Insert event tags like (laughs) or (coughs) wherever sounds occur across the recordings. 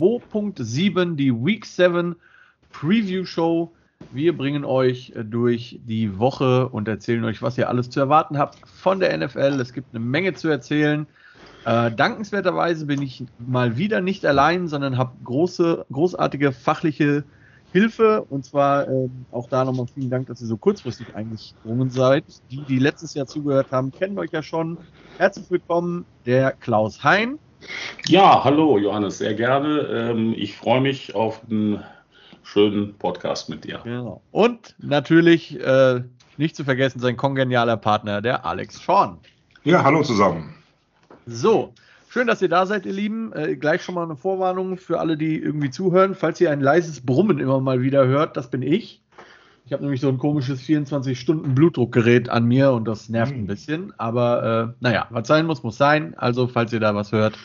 Episode 2.7, die Week 7 Preview Show. Wir bringen euch äh, durch die Woche und erzählen euch, was ihr alles zu erwarten habt von der NFL. Es gibt eine Menge zu erzählen. Äh, dankenswerterweise bin ich mal wieder nicht allein, sondern habe große, großartige fachliche Hilfe. Und zwar äh, auch da nochmal vielen Dank, dass ihr so kurzfristig eingesprungen seid. Die, die letztes Jahr zugehört haben, kennen euch ja schon. Herzlich willkommen, der Klaus Hein. Ja, hallo Johannes, sehr gerne. Ähm, ich freue mich auf einen schönen Podcast mit dir. Genau. Und natürlich äh, nicht zu vergessen sein kongenialer Partner, der Alex Schorn. Ja, hallo zusammen. So, schön, dass ihr da seid, ihr Lieben. Äh, gleich schon mal eine Vorwarnung für alle, die irgendwie zuhören. Falls ihr ein leises Brummen immer mal wieder hört, das bin ich. Ich habe nämlich so ein komisches 24-Stunden-Blutdruckgerät an mir und das nervt ein hm. bisschen. Aber äh, naja, was sein muss, muss sein. Also, falls ihr da was hört,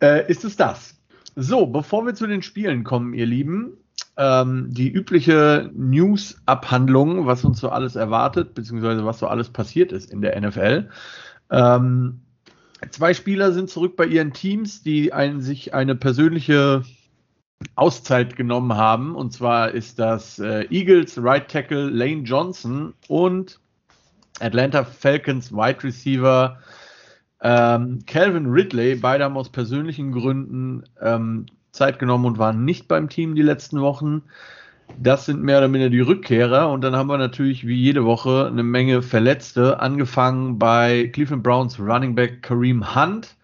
äh, ist es das. So, bevor wir zu den Spielen kommen, ihr Lieben, ähm, die übliche News-Abhandlung, was uns so alles erwartet, beziehungsweise was so alles passiert ist in der NFL. Ähm, zwei Spieler sind zurück bei ihren Teams, die ein, sich eine persönliche Auszeit genommen haben. Und zwar ist das äh, Eagles Right Tackle Lane Johnson und Atlanta Falcons Wide Receiver ähm, Calvin Ridley. Beide haben aus persönlichen Gründen ähm, Zeit genommen und waren nicht beim Team die letzten Wochen. Das sind mehr oder minder die Rückkehrer. Und dann haben wir natürlich wie jede Woche eine Menge Verletzte. Angefangen bei Cleveland Browns Running Back Kareem Hunt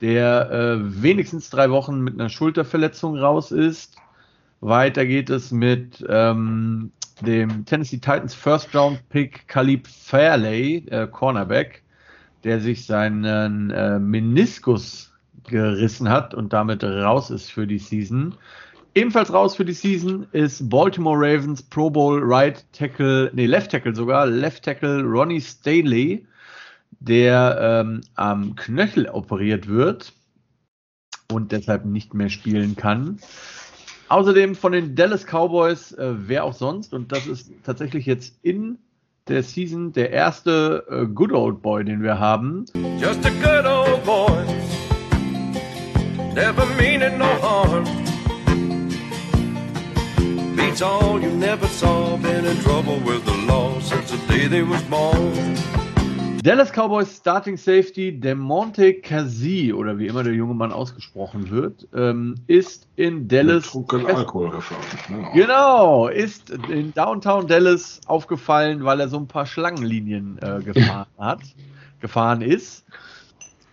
der äh, wenigstens drei Wochen mit einer Schulterverletzung raus ist. Weiter geht es mit ähm, dem Tennessee Titans First Round Pick Khalib Fairley, äh, Cornerback, der sich seinen äh, Meniskus gerissen hat und damit raus ist für die Season. Ebenfalls raus für die Season ist Baltimore Ravens Pro Bowl Right Tackle, nee, Left Tackle sogar, Left Tackle Ronnie Staley der ähm, am Knöchel operiert wird und deshalb nicht mehr spielen kann. Außerdem von den Dallas Cowboys, äh, wer auch sonst, und das ist tatsächlich jetzt in der Season der erste äh, Good Old Boy, den wir haben. Just a good old boy, never meaning no harm. Beats all you never saw, been in trouble with the law since the day they was born. Dallas Cowboys Starting Safety Demonte Cassie oder wie immer der junge Mann ausgesprochen wird, ähm, ist in Dallas. Alkohol gefahren. Genau. genau, ist in Downtown Dallas aufgefallen, weil er so ein paar Schlangenlinien äh, (laughs) gefahren hat, gefahren ist.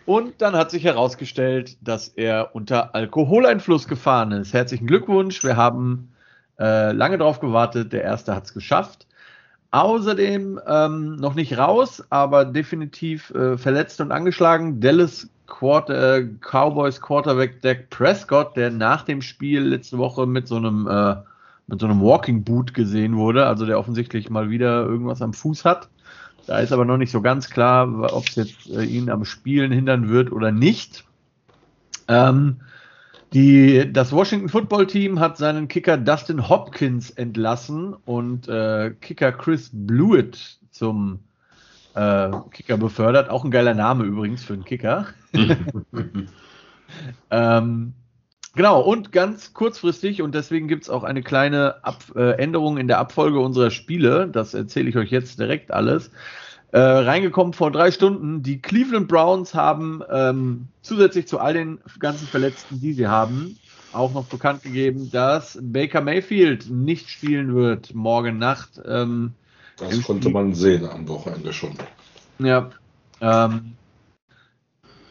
Und dann hat sich herausgestellt, dass er unter Alkoholeinfluss gefahren ist. Herzlichen Glückwunsch, wir haben äh, lange darauf gewartet. Der erste hat es geschafft. Außerdem ähm, noch nicht raus, aber definitiv äh, verletzt und angeschlagen. Dallas Quarter, äh, Cowboys Quarterback Dak Prescott, der nach dem Spiel letzte Woche mit so einem äh, mit so einem Walking Boot gesehen wurde, also der offensichtlich mal wieder irgendwas am Fuß hat. Da ist aber noch nicht so ganz klar, ob es jetzt äh, ihn am Spielen hindern wird oder nicht. Ähm, die, das Washington Football Team hat seinen Kicker Dustin Hopkins entlassen und äh, Kicker Chris Blewett zum äh, Kicker befördert. Auch ein geiler Name übrigens für einen Kicker. (laughs) ähm, genau, und ganz kurzfristig, und deswegen gibt es auch eine kleine Ab äh, Änderung in der Abfolge unserer Spiele. Das erzähle ich euch jetzt direkt alles. Äh, reingekommen vor drei Stunden. Die Cleveland Browns haben ähm, zusätzlich zu all den ganzen Verletzten, die sie haben, auch noch bekannt gegeben, dass Baker Mayfield nicht spielen wird morgen Nacht. Ähm, das konnte man sehen am Wochenende schon. Ja. Ähm,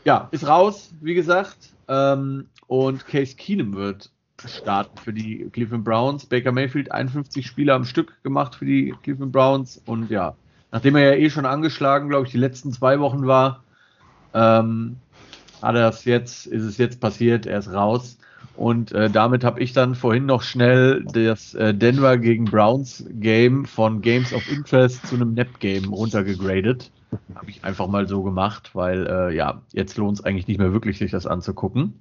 ja, ist raus, wie gesagt. Ähm, und Case Keenum wird starten für die Cleveland Browns. Baker Mayfield 51 Spiele am Stück gemacht für die Cleveland Browns und ja, nachdem er ja eh schon angeschlagen, glaube ich, die letzten zwei Wochen war, ähm, hat er es jetzt, ist es jetzt passiert, er ist raus. Und äh, damit habe ich dann vorhin noch schnell das äh, Denver gegen Browns Game von Games of Interest zu einem Nap Game runtergegradet. Habe ich einfach mal so gemacht, weil äh, ja, jetzt lohnt es eigentlich nicht mehr wirklich, sich das anzugucken.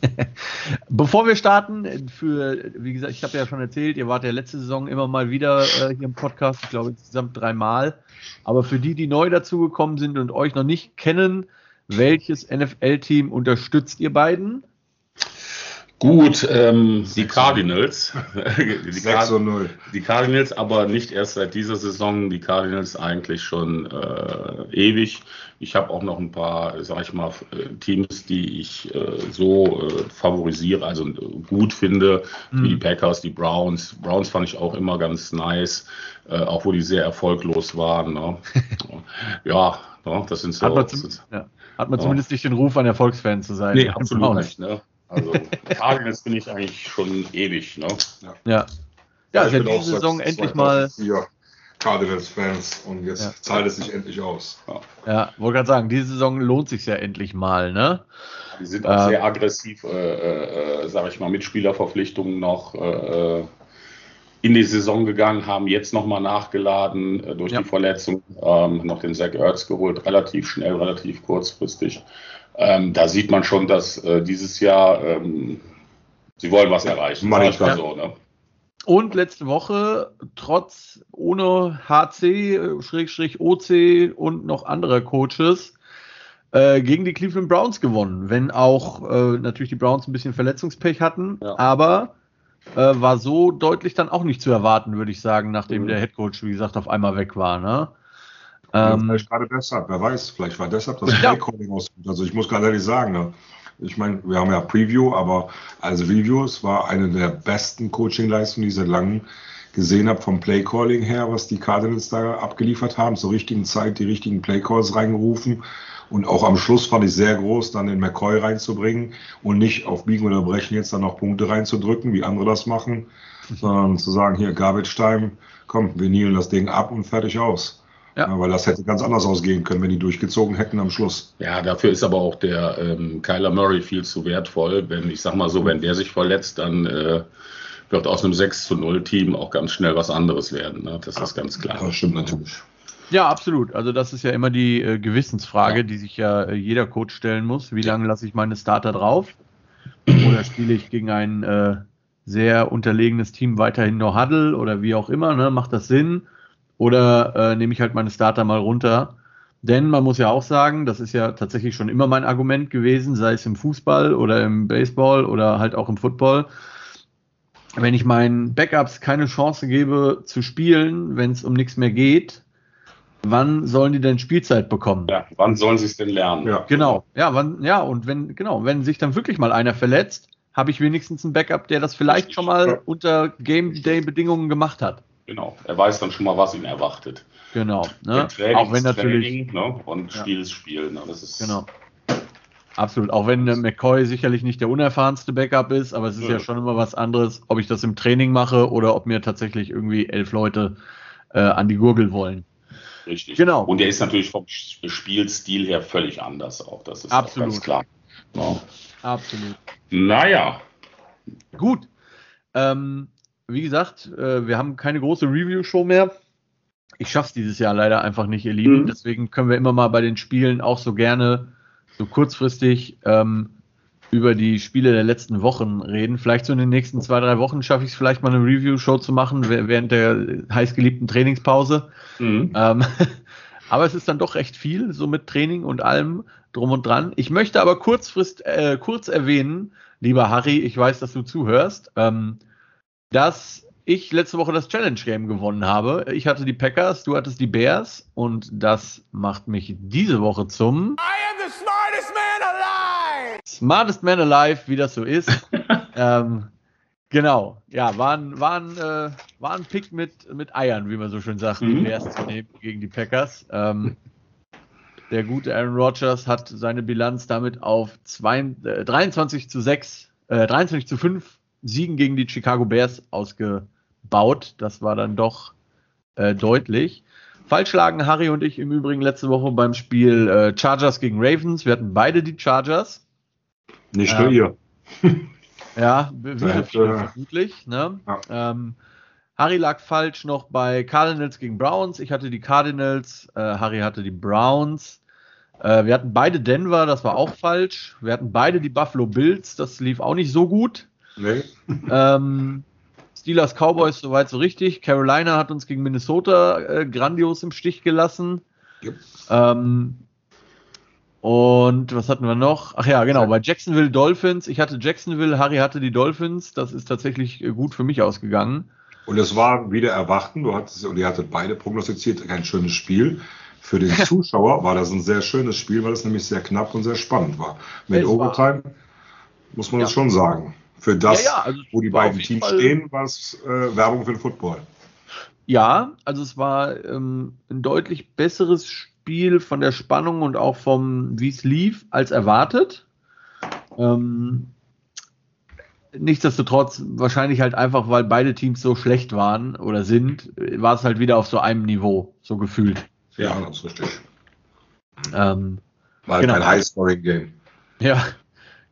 (laughs) Bevor wir starten, für, wie gesagt, ich habe ja schon erzählt, ihr wart ja letzte Saison immer mal wieder äh, hier im Podcast, ich glaube insgesamt dreimal. Aber für die, die neu dazugekommen sind und euch noch nicht kennen, welches NFL-Team unterstützt ihr beiden? Gut, ähm, die Cardinals. (laughs) die, 6 und 0. die Cardinals, aber nicht erst seit dieser Saison. Die Cardinals eigentlich schon äh, ewig. Ich habe auch noch ein paar, sag ich mal, Teams, die ich äh, so äh, favorisiere, also gut finde, mhm. wie die Packers, die Browns. Browns fand ich auch immer ganz nice, äh, auch wo die sehr erfolglos waren. Ne? (laughs) ja, ne, das sind so. Hat man, zum, ja. Hat man zumindest nicht den Ruf, ein Erfolgsfan zu sein. Nee, absolut nicht. Ne? Also Cardinals bin ich eigentlich schon ewig. Ne? Ja. Ja, ja, ja diese Saison endlich mal. Cardinals-Fans und jetzt ja. zahlt es sich endlich aus. Ja, ja wollte gerade sagen, diese Saison lohnt sich ja endlich mal, ne? Die sind auch ähm, sehr aggressiv, äh, äh, sage ich mal, mit Spielerverpflichtungen noch äh, in die Saison gegangen, haben jetzt nochmal nachgeladen äh, durch ja. die Verletzung, ähm, noch den Zach Ertz geholt, relativ schnell, relativ kurzfristig. Ähm, da sieht man schon, dass äh, dieses Jahr ähm, sie wollen was erreichen. Manchmal so, ne? Und letzte Woche, trotz ohne HC, Schrägstrich OC und noch anderer Coaches, äh, gegen die Cleveland Browns gewonnen. Wenn auch äh, natürlich die Browns ein bisschen Verletzungspech hatten, ja. aber äh, war so deutlich dann auch nicht zu erwarten, würde ich sagen, nachdem mhm. der Headcoach, wie gesagt, auf einmal weg war. Ne? Ähm, vielleicht gerade deshalb, wer weiß, vielleicht war deshalb das ja. Playcalling aus. Also ich muss ganz ehrlich sagen, ne? ich meine, wir haben ja Preview, aber als Review, es war eine der besten Coaching-Leistungen, die ich seit langem gesehen habe vom Playcalling her, was die Cardinals da abgeliefert haben, zur richtigen Zeit die richtigen Playcalls reingerufen und auch am Schluss fand ich sehr groß, dann den McCoy reinzubringen und nicht auf Biegen oder Brechen jetzt dann noch Punkte reinzudrücken, wie andere das machen, sondern zu sagen, hier Garbage Time, komm, wir nielen das Ding ab und fertig aus. Ja. ja. weil das hätte ganz anders ausgehen können, wenn die durchgezogen hätten am Schluss. Ja, dafür ist aber auch der ähm, Kyler Murray viel zu wertvoll. Wenn, ich sag mal so, wenn der sich verletzt, dann äh, wird aus einem 6 zu 0 Team auch ganz schnell was anderes werden. Ne? Das ist ganz klar. Das stimmt natürlich. Ja, absolut. Also das ist ja immer die äh, Gewissensfrage, ja. die sich ja äh, jeder Coach stellen muss. Wie lange lasse ich meine Starter drauf? Oder spiele ich gegen ein äh, sehr unterlegenes Team weiterhin No Huddle oder wie auch immer? Ne? Macht das Sinn? Oder äh, nehme ich halt meine Starter mal runter? Denn man muss ja auch sagen, das ist ja tatsächlich schon immer mein Argument gewesen, sei es im Fußball oder im Baseball oder halt auch im Football. Wenn ich meinen Backups keine Chance gebe zu spielen, wenn es um nichts mehr geht, wann sollen die denn Spielzeit bekommen? Ja, wann sollen sie es denn lernen? Ja. Genau, ja, wann, ja, und wenn, genau, wenn sich dann wirklich mal einer verletzt, habe ich wenigstens einen Backup, der das vielleicht schon mal unter Game Day Bedingungen gemacht hat. Genau, er weiß dann schon mal, was ihn erwartet. Genau. Ne? Training auch wenn natürlich Training, ne? und ja. Spiel ist Spiel. Ne? Das ist genau. Absolut. Auch wenn McCoy sicherlich nicht der unerfahrenste Backup ist, aber es ist ja. ja. schon immer was anderes, ob ich das im Training mache oder ob mir tatsächlich irgendwie elf Leute äh, an die Gurgel wollen. Richtig. Genau. Und der ist natürlich vom Spielstil her völlig anders auch. Das ist Absolut. ganz klar. Ja. Absolut. Naja. Gut. Ähm, wie gesagt, äh, wir haben keine große Review-Show mehr. Ich schaff's dieses Jahr leider einfach nicht, ihr Lieben. Mhm. Deswegen können wir immer mal bei den Spielen auch so gerne so kurzfristig ähm, über die Spiele der letzten Wochen reden. Vielleicht so in den nächsten zwei, drei Wochen schaffe ich es vielleicht mal eine Review-Show zu machen während der heißgeliebten Trainingspause. Mhm. Ähm, (laughs) aber es ist dann doch recht viel, so mit Training und allem drum und dran. Ich möchte aber kurzfrist, äh, kurz erwähnen, lieber Harry, ich weiß, dass du zuhörst. Ähm, dass ich letzte Woche das Challenge Game gewonnen habe. Ich hatte die Packers, du hattest die Bears und das macht mich diese Woche zum I am the smartest man alive. Smartest man alive, wie das so ist. (laughs) ähm, genau, ja, war ein, war ein, äh, war ein Pick mit, mit Eiern, wie man so schön sagt, mhm. die Bears zu nehmen gegen die Packers. Ähm, der gute Aaron Rodgers hat seine Bilanz damit auf zwei, äh, 23 zu 6, äh, 23 zu 5 Siegen gegen die Chicago Bears ausgebaut. Das war dann doch äh, deutlich. Falsch lagen Harry und ich im Übrigen letzte Woche beim Spiel äh, Chargers gegen Ravens. Wir hatten beide die Chargers. Nicht nur ähm, ihr. (laughs) ja, viele vermutlich. Ne? Ja. Ähm, Harry lag falsch noch bei Cardinals gegen Browns. Ich hatte die Cardinals, äh, Harry hatte die Browns. Äh, wir hatten beide Denver, das war auch falsch. Wir hatten beide die Buffalo Bills, das lief auch nicht so gut. Nee. (laughs) Ähm, Steelers Cowboys soweit so richtig. Carolina hat uns gegen Minnesota äh, grandios im Stich gelassen. Yep. Ähm, Und was hatten wir noch? Ach ja, genau, bei Jacksonville Dolphins. Ich hatte Jacksonville, Harry hatte die Dolphins. Das ist tatsächlich äh, gut für mich ausgegangen. Und es war wieder erwarten. Du hattest, und ihr hattet beide prognostiziert, kein schönes Spiel. Für den (laughs) Zuschauer war das ein sehr schönes Spiel, weil es nämlich sehr knapp und sehr spannend war. Mit es Overtime war, muss man ja. das schon sagen. Für das, ja, ja, also wo die beiden Teams Fall, stehen, war es äh, Werbung für den Football. Ja, also es war ähm, ein deutlich besseres Spiel von der Spannung und auch vom, wie es lief, als erwartet. Ähm, nichtsdestotrotz, wahrscheinlich halt einfach, weil beide Teams so schlecht waren oder sind, war es halt wieder auf so einem Niveau, so gefühlt. Ja, das ist richtig. Ähm, war halt genau. ein High-Scoring-Game. Ja,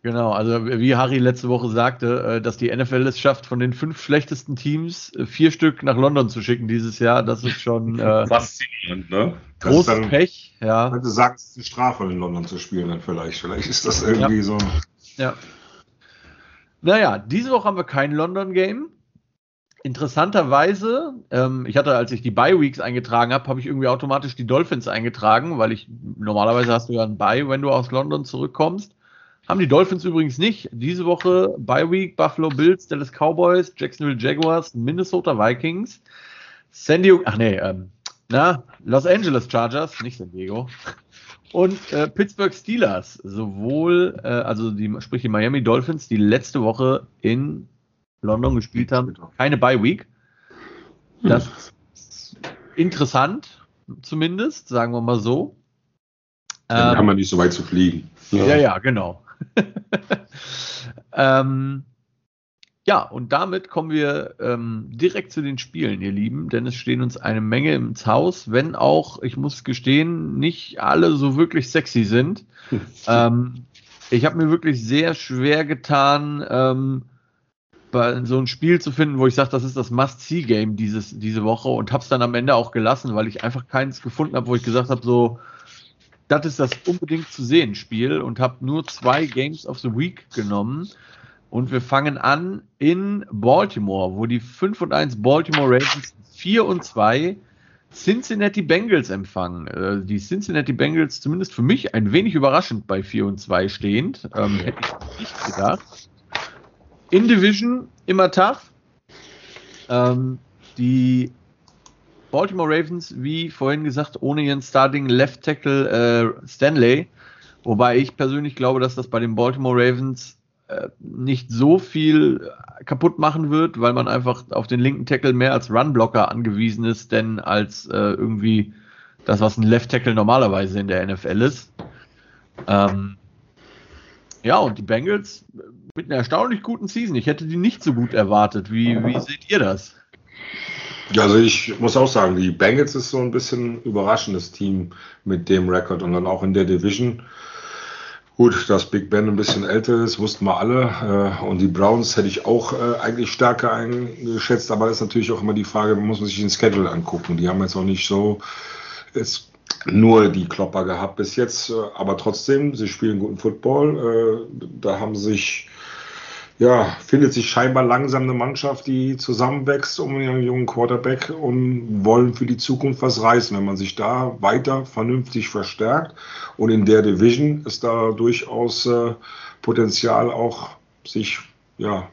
Genau, also wie Harry letzte Woche sagte, äh, dass die NFL es schafft, von den fünf schlechtesten Teams äh, vier Stück nach London zu schicken dieses Jahr, das ist schon (laughs) äh, faszinierend, ne? Großes Pech, ja. Du sagst, es ist eine Strafe, in London zu spielen, dann vielleicht. Vielleicht ist das irgendwie ja. so. Ja. Naja, diese Woche haben wir kein London-Game. Interessanterweise, ähm, ich hatte, als ich die Bye-Weeks eingetragen habe, habe ich irgendwie automatisch die Dolphins eingetragen, weil ich normalerweise hast du ja einen Bye, wenn du aus London zurückkommst. Haben die Dolphins übrigens nicht. Diese Woche Bye Week, Buffalo Bills, Dallas Cowboys, Jacksonville Jaguars, Minnesota Vikings, San Diego, ach nee, ähm, na, Los Angeles Chargers, nicht San Diego. Und äh, Pittsburgh Steelers, sowohl, äh, also die, sprich die Miami Dolphins, die letzte Woche in London gespielt haben, keine Bye Week. Das ist interessant, zumindest, sagen wir mal so. Dann ähm, haben wir nicht so weit zu fliegen. Ja, ja, ja genau. (laughs) ähm, ja, und damit kommen wir ähm, direkt zu den Spielen, ihr Lieben, denn es stehen uns eine Menge ins Haus, wenn auch, ich muss gestehen, nicht alle so wirklich sexy sind. (laughs) ähm, ich habe mir wirklich sehr schwer getan, ähm, so ein Spiel zu finden, wo ich sage, das ist das Must-See-Game diese Woche und habe es dann am Ende auch gelassen, weil ich einfach keins gefunden habe, wo ich gesagt habe, so, das ist das unbedingt zu sehen Spiel und habe nur zwei Games of the Week genommen. Und wir fangen an in Baltimore, wo die 5 und 1 Baltimore Ravens 4 und 2 Cincinnati Bengals empfangen. Äh, die Cincinnati Bengals zumindest für mich ein wenig überraschend bei 4 und 2 stehend. Ähm, hätte ich nicht gedacht. In Division immer tough. Ähm, die Baltimore Ravens, wie vorhin gesagt, ohne ihren Starting Left Tackle äh, Stanley. Wobei ich persönlich glaube, dass das bei den Baltimore Ravens äh, nicht so viel kaputt machen wird, weil man einfach auf den linken Tackle mehr als Runblocker angewiesen ist, denn als äh, irgendwie das, was ein Left Tackle normalerweise in der NFL ist. Ähm, ja, und die Bengals mit einer erstaunlich guten Season. Ich hätte die nicht so gut erwartet. Wie, wie seht ihr das? Also ich muss auch sagen, die Bengals ist so ein bisschen überraschendes Team mit dem Rekord und dann auch in der Division. Gut, dass Big Ben ein bisschen älter ist, wussten wir alle. Äh, und die Browns hätte ich auch äh, eigentlich stärker eingeschätzt, aber ist natürlich auch immer die Frage, muss man sich den Schedule angucken. Die haben jetzt auch nicht so jetzt nur die Klopper gehabt bis jetzt, äh, aber trotzdem, sie spielen guten Football. Da haben sich ja, findet sich scheinbar langsam eine Mannschaft, die zusammenwächst um ihren jungen Quarterback und wollen für die Zukunft was reißen. Wenn man sich da weiter vernünftig verstärkt und in der Division ist da durchaus äh, Potenzial auch sich ja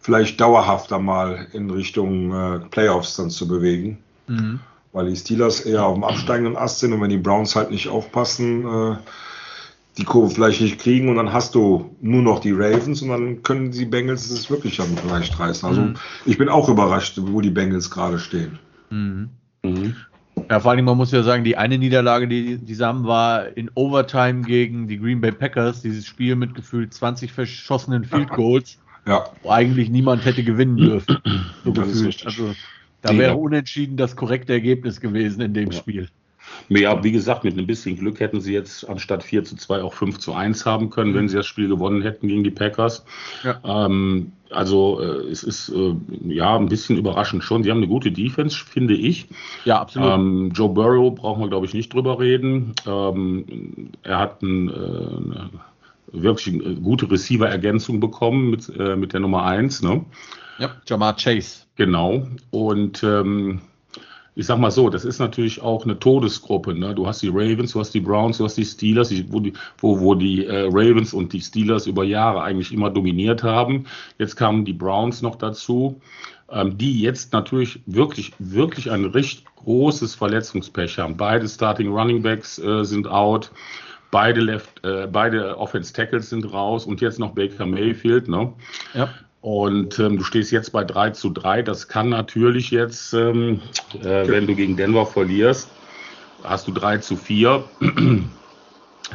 vielleicht dauerhafter mal in Richtung äh, Playoffs dann zu bewegen. Mhm. Weil die Steelers eher auf dem absteigenden Ast sind und wenn die Browns halt nicht aufpassen, äh, die Kurve vielleicht nicht kriegen und dann hast du nur noch die Ravens und dann können die Bengals es wirklich dann vielleicht reißen. Also mhm. ich bin auch überrascht, wo die Bengals gerade stehen. Mhm. Mhm. Ja, vor allem, man muss ja sagen, die eine Niederlage, die, die sie haben, war in Overtime gegen die Green Bay Packers, dieses Spiel mit gefühlt 20 verschossenen Field Goals, ja. wo eigentlich niemand hätte gewinnen dürfen. So gefühlt. Also da wäre unentschieden das korrekte Ergebnis gewesen in dem ja. Spiel. Ja, wie gesagt, mit ein bisschen Glück hätten sie jetzt anstatt 4 zu 2 auch 5 zu 1 haben können, wenn sie das Spiel gewonnen hätten gegen die Packers. Ja. Ähm, also äh, es ist äh, ja ein bisschen überraschend schon. Sie haben eine gute Defense, finde ich. Ja, absolut. Ähm, Joe Burrow brauchen wir, glaube ich, nicht drüber reden. Ähm, er hat ein, äh, wirklich gute Receiver-Ergänzung bekommen mit, äh, mit der Nummer 1. Ne? Ja, Jamar Chase. Genau. Und ähm, ich sag mal so, das ist natürlich auch eine Todesgruppe. Ne? Du hast die Ravens, du hast die Browns, du hast die Steelers, wo die, wo, wo die äh, Ravens und die Steelers über Jahre eigentlich immer dominiert haben. Jetzt kamen die Browns noch dazu, ähm, die jetzt natürlich wirklich, wirklich ein recht großes Verletzungspech haben. Beide Starting Running Backs äh, sind out. Beide Left, äh, beide Offense Tackles sind raus und jetzt noch Baker Mayfield. Ne? Ja. Und ähm, du stehst jetzt bei 3 zu 3. Das kann natürlich jetzt, ähm, äh, wenn du gegen Denver verlierst, hast du 3 zu 4. (clears throat)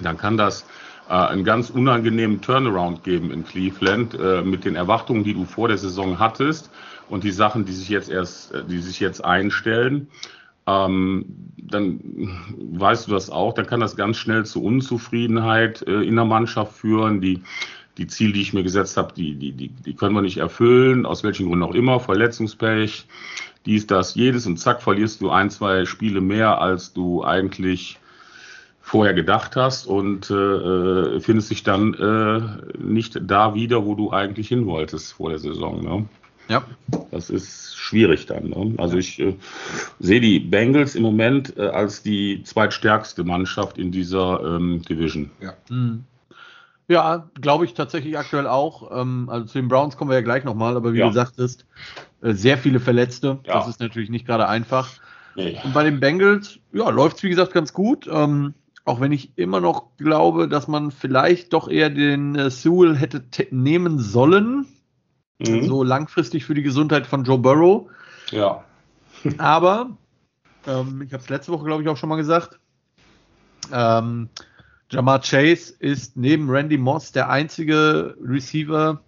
Dann kann das äh, einen ganz unangenehmen Turnaround geben in Cleveland äh, mit den Erwartungen, die du vor der Saison hattest und die Sachen, die sich jetzt erst, äh, die sich jetzt einstellen. Ähm, dann weißt du das auch, dann kann das ganz schnell zu Unzufriedenheit äh, in der Mannschaft führen. Die die Ziele, die ich mir gesetzt habe, die, die, die, die können wir nicht erfüllen, aus welchen Gründen auch immer, Verletzungspech, dies, das, jedes und zack, verlierst du ein, zwei Spiele mehr, als du eigentlich vorher gedacht hast und äh, findest dich dann äh, nicht da wieder, wo du eigentlich hin wolltest vor der Saison. Ne? Ja. Das ist schwierig dann. Ne? Also ich äh, sehe die Bengals im Moment äh, als die zweitstärkste Mannschaft in dieser ähm, Division. Ja. Mhm. Ja, glaube ich tatsächlich aktuell auch. Ähm, also zu den Browns kommen wir ja gleich nochmal, aber wie ja. du sagtest, äh, sehr viele Verletzte. Ja. Das ist natürlich nicht gerade einfach. Nee. Und bei den Bengals, ja, läuft es wie gesagt ganz gut. Ähm, auch wenn ich immer noch glaube, dass man vielleicht doch eher den äh, Sewell hätte nehmen sollen. Mhm. So langfristig für die Gesundheit von Joe Burrow. Ja. aber, ähm, ich habe es letzte Woche, glaube ich, auch schon mal gesagt. Ähm, Jamar Chase ist neben Randy Moss der einzige Receiver,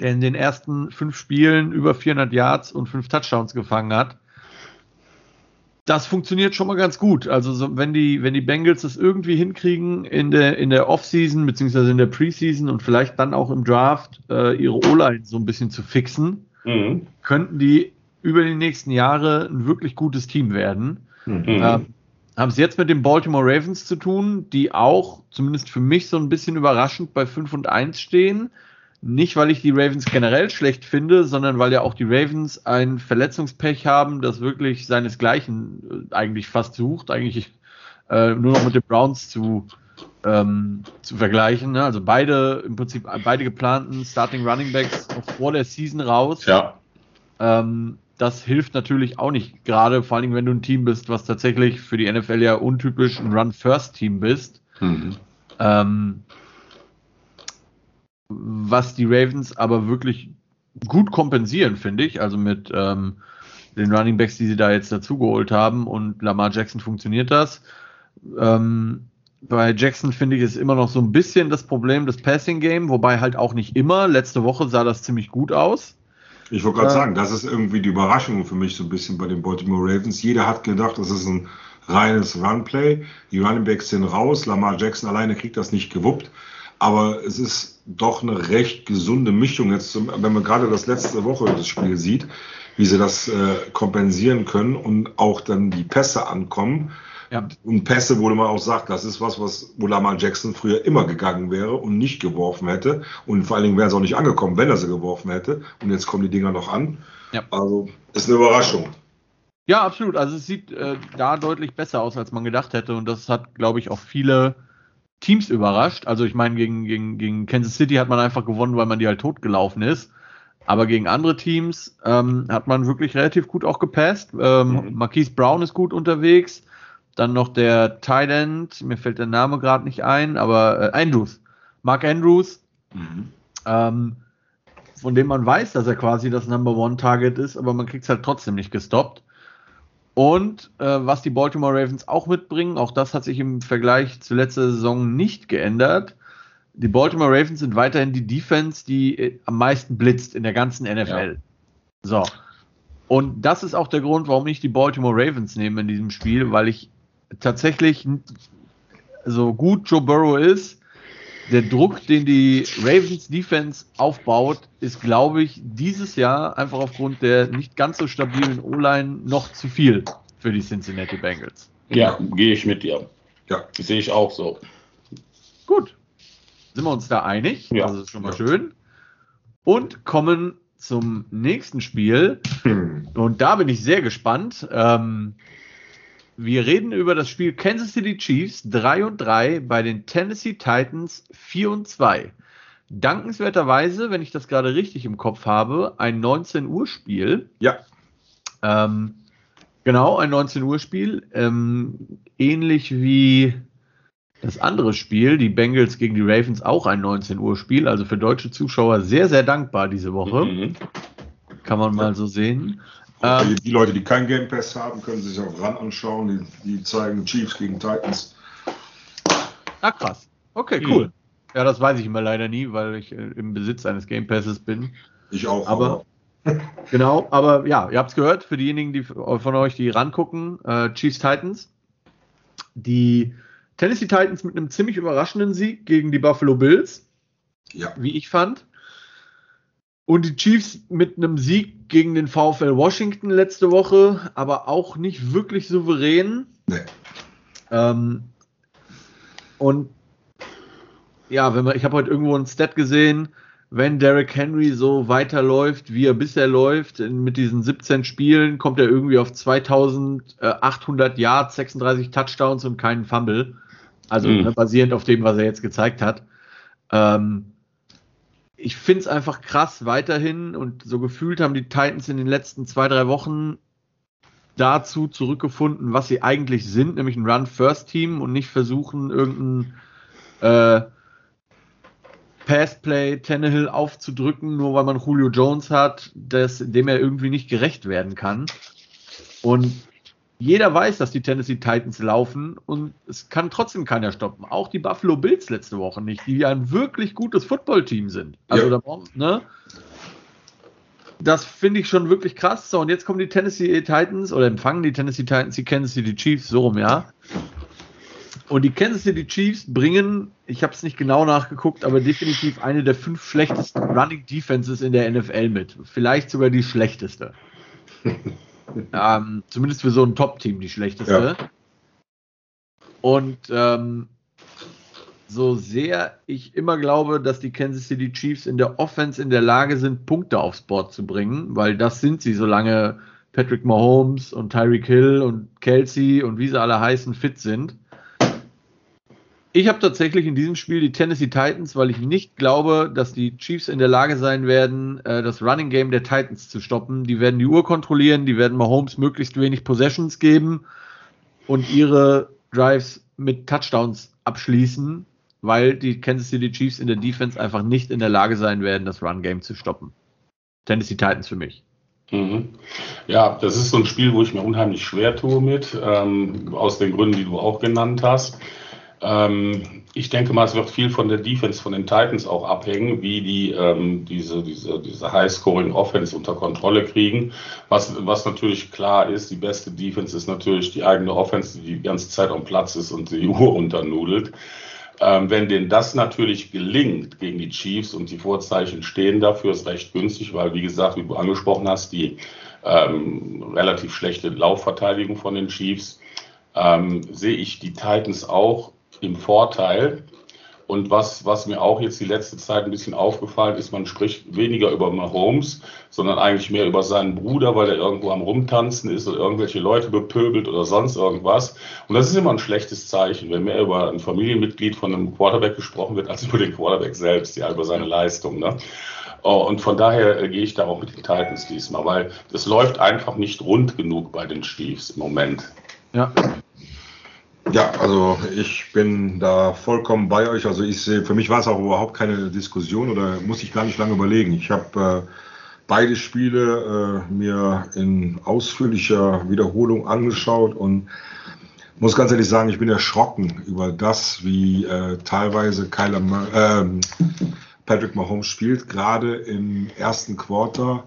der in den ersten fünf Spielen über 400 Yards und fünf Touchdowns gefangen hat. Das funktioniert schon mal ganz gut. Also so, wenn die wenn die Bengals es irgendwie hinkriegen in der in der Offseason beziehungsweise in der Preseason und vielleicht dann auch im Draft äh, ihre O-Line so ein bisschen zu fixen, mhm. könnten die über die nächsten Jahre ein wirklich gutes Team werden. Mhm. Ähm, haben es jetzt mit den Baltimore Ravens zu tun, die auch, zumindest für mich, so ein bisschen überraschend bei 5 und 1 stehen. Nicht, weil ich die Ravens generell schlecht finde, sondern weil ja auch die Ravens ein Verletzungspech haben, das wirklich seinesgleichen äh, eigentlich fast sucht, eigentlich äh, nur noch mit den Browns zu, ähm, zu vergleichen. Ne? Also beide, im Prinzip beide geplanten Starting Running Backs vor der Season raus. Ja. Ähm, das hilft natürlich auch nicht. Gerade vor allem, wenn du ein Team bist, was tatsächlich für die NFL ja untypisch ein Run-First-Team bist. Mhm. Ähm, was die Ravens aber wirklich gut kompensieren, finde ich. Also mit ähm, den Running Backs, die sie da jetzt dazugeholt haben und Lamar Jackson funktioniert das. Ähm, bei Jackson finde ich es immer noch so ein bisschen das Problem des Passing Game, wobei halt auch nicht immer. Letzte Woche sah das ziemlich gut aus. Ich wollte gerade sagen, das ist irgendwie die Überraschung für mich so ein bisschen bei den Baltimore Ravens. Jeder hat gedacht, das ist ein reines Runplay. Die Running Backs sind raus. Lamar Jackson alleine kriegt das nicht gewuppt. Aber es ist doch eine recht gesunde Mischung jetzt, wenn man gerade das letzte Woche das Spiel sieht, wie sie das äh, kompensieren können und auch dann die Pässe ankommen. Ja. Und Pässe, wo man auch sagt, das ist was, was wo Lamar Jackson früher immer gegangen wäre und nicht geworfen hätte. Und vor allen Dingen wäre es auch nicht angekommen, wenn er sie geworfen hätte. Und jetzt kommen die Dinger noch an. Ja. Also ist eine Überraschung. Ja, absolut. Also es sieht äh, da deutlich besser aus, als man gedacht hätte. Und das hat, glaube ich, auch viele Teams überrascht. Also ich meine, gegen, gegen, gegen Kansas City hat man einfach gewonnen, weil man die halt totgelaufen ist. Aber gegen andere Teams ähm, hat man wirklich relativ gut auch gepasst. Ähm, mhm. Marquise Brown ist gut unterwegs. Dann noch der Tight mir fällt der Name gerade nicht ein, aber äh, Andrews. Mark Andrews, mhm. ähm, von dem man weiß, dass er quasi das Number One Target ist, aber man kriegt es halt trotzdem nicht gestoppt. Und äh, was die Baltimore Ravens auch mitbringen, auch das hat sich im Vergleich zur letzten Saison nicht geändert. Die Baltimore Ravens sind weiterhin die Defense, die äh, am meisten blitzt in der ganzen NFL. Ja. So. Und das ist auch der Grund, warum ich die Baltimore Ravens nehme in diesem Spiel, weil ich tatsächlich, so gut Joe Burrow ist, der Druck, den die Ravens Defense aufbaut, ist, glaube ich, dieses Jahr einfach aufgrund der nicht ganz so stabilen O-Line noch zu viel für die Cincinnati Bengals. Ja, gehe ich mit dir. Ja, sehe ich auch so. Gut. Sind wir uns da einig? Ja. Das ist schon mal schön. Und kommen zum nächsten Spiel. Hm. Und da bin ich sehr gespannt. Ähm, wir reden über das Spiel Kansas City Chiefs 3 und 3 bei den Tennessee Titans 4 und 2. Dankenswerterweise, wenn ich das gerade richtig im Kopf habe, ein 19 Uhr Spiel. Ja. Ähm, genau, ein 19 Uhr Spiel. Ähm, ähnlich wie das andere Spiel, die Bengals gegen die Ravens, auch ein 19 Uhr Spiel. Also für deutsche Zuschauer sehr, sehr dankbar diese Woche. Mhm. Kann man mal so sehen. Ähm, die Leute, die kein Game Pass haben, können sich auch ran anschauen. Die, die zeigen Chiefs gegen Titans. Ah, krass. Okay, cool. Mhm. Ja, das weiß ich immer leider nie, weil ich äh, im Besitz eines Game Passes bin. Ich auch. Aber, aber. (laughs) genau, aber ja, ihr habt es gehört, für diejenigen, die von euch, die rangucken, äh, Chiefs Titans. Die Tennessee Titans mit einem ziemlich überraschenden Sieg gegen die Buffalo Bills. Ja. Wie ich fand. Und die Chiefs mit einem Sieg gegen den VfL Washington letzte Woche, aber auch nicht wirklich souverän. Nee. Ähm, und ja, wenn man, ich habe heute irgendwo ein Stat gesehen, wenn Derrick Henry so weiterläuft, wie er bisher läuft, in, mit diesen 17 Spielen, kommt er irgendwie auf 2800 Yards, 36 Touchdowns und keinen Fumble. Also mhm. basierend auf dem, was er jetzt gezeigt hat. Ähm, ich finde es einfach krass weiterhin und so gefühlt haben die Titans in den letzten zwei, drei Wochen dazu zurückgefunden, was sie eigentlich sind, nämlich ein Run-First-Team und nicht versuchen, irgendein äh, Passplay Tannehill aufzudrücken, nur weil man Julio Jones hat, das, dem er irgendwie nicht gerecht werden kann. Und jeder weiß, dass die Tennessee Titans laufen und es kann trotzdem keiner stoppen. Auch die Buffalo Bills letzte Woche nicht, die ein wirklich gutes Footballteam sind. Also ja. da, ne? Das finde ich schon wirklich krass. So, und jetzt kommen die Tennessee Titans oder empfangen die Tennessee Titans die Kansas City Chiefs, so rum, ja. Und die Kansas City Chiefs bringen, ich habe es nicht genau nachgeguckt, aber definitiv eine der fünf schlechtesten Running Defenses in der NFL mit. Vielleicht sogar die schlechteste. (laughs) (laughs) Ähm, zumindest für so ein Top-Team die schlechteste. Ja. Und ähm, so sehr ich immer glaube, dass die Kansas City Chiefs in der Offense in der Lage sind, Punkte aufs Board zu bringen, weil das sind sie, solange Patrick Mahomes und Tyreek Hill und Kelsey und wie sie alle heißen fit sind, ich habe tatsächlich in diesem Spiel die Tennessee Titans, weil ich nicht glaube, dass die Chiefs in der Lage sein werden, äh, das Running Game der Titans zu stoppen. Die werden die Uhr kontrollieren, die werden Mahomes möglichst wenig Possessions geben und ihre Drives mit Touchdowns abschließen, weil die Kansas City Chiefs in der Defense einfach nicht in der Lage sein werden, das Run Game zu stoppen. Tennessee Titans für mich. Mhm. Ja, das ist so ein Spiel, wo ich mir unheimlich schwer tue mit, ähm, aus den Gründen, die du auch genannt hast. Ähm, ich denke mal, es wird viel von der Defense von den Titans auch abhängen, wie die ähm, diese, diese, diese High-Scoring-Offense unter Kontrolle kriegen. Was, was natürlich klar ist, die beste Defense ist natürlich die eigene Offense, die die ganze Zeit am Platz ist und die (laughs) Uhr unternudelt. Ähm, wenn denen das natürlich gelingt gegen die Chiefs und die Vorzeichen stehen dafür, ist recht günstig, weil, wie gesagt, wie du angesprochen hast, die ähm, relativ schlechte Laufverteidigung von den Chiefs, ähm, sehe ich die Titans auch im Vorteil. Und was, was mir auch jetzt die letzte Zeit ein bisschen aufgefallen ist, man spricht weniger über Mahomes, sondern eigentlich mehr über seinen Bruder, weil er irgendwo am Rumtanzen ist oder irgendwelche Leute bepöbelt oder sonst irgendwas. Und das ist immer ein schlechtes Zeichen, wenn mehr über ein Familienmitglied von einem Quarterback gesprochen wird, als über den Quarterback selbst, ja, über seine Leistung. Ne? Oh, und von daher äh, gehe ich da auch mit den Titans diesmal, weil es läuft einfach nicht rund genug bei den Chiefs im Moment. Ja, ja, also ich bin da vollkommen bei euch. Also ich sehe, für mich war es auch überhaupt keine Diskussion oder muss ich gar nicht lange überlegen. Ich habe äh, beide Spiele äh, mir in ausführlicher Wiederholung angeschaut und muss ganz ehrlich sagen, ich bin erschrocken über das, wie äh, teilweise Kyler, äh, Patrick Mahomes spielt, gerade im ersten Quarter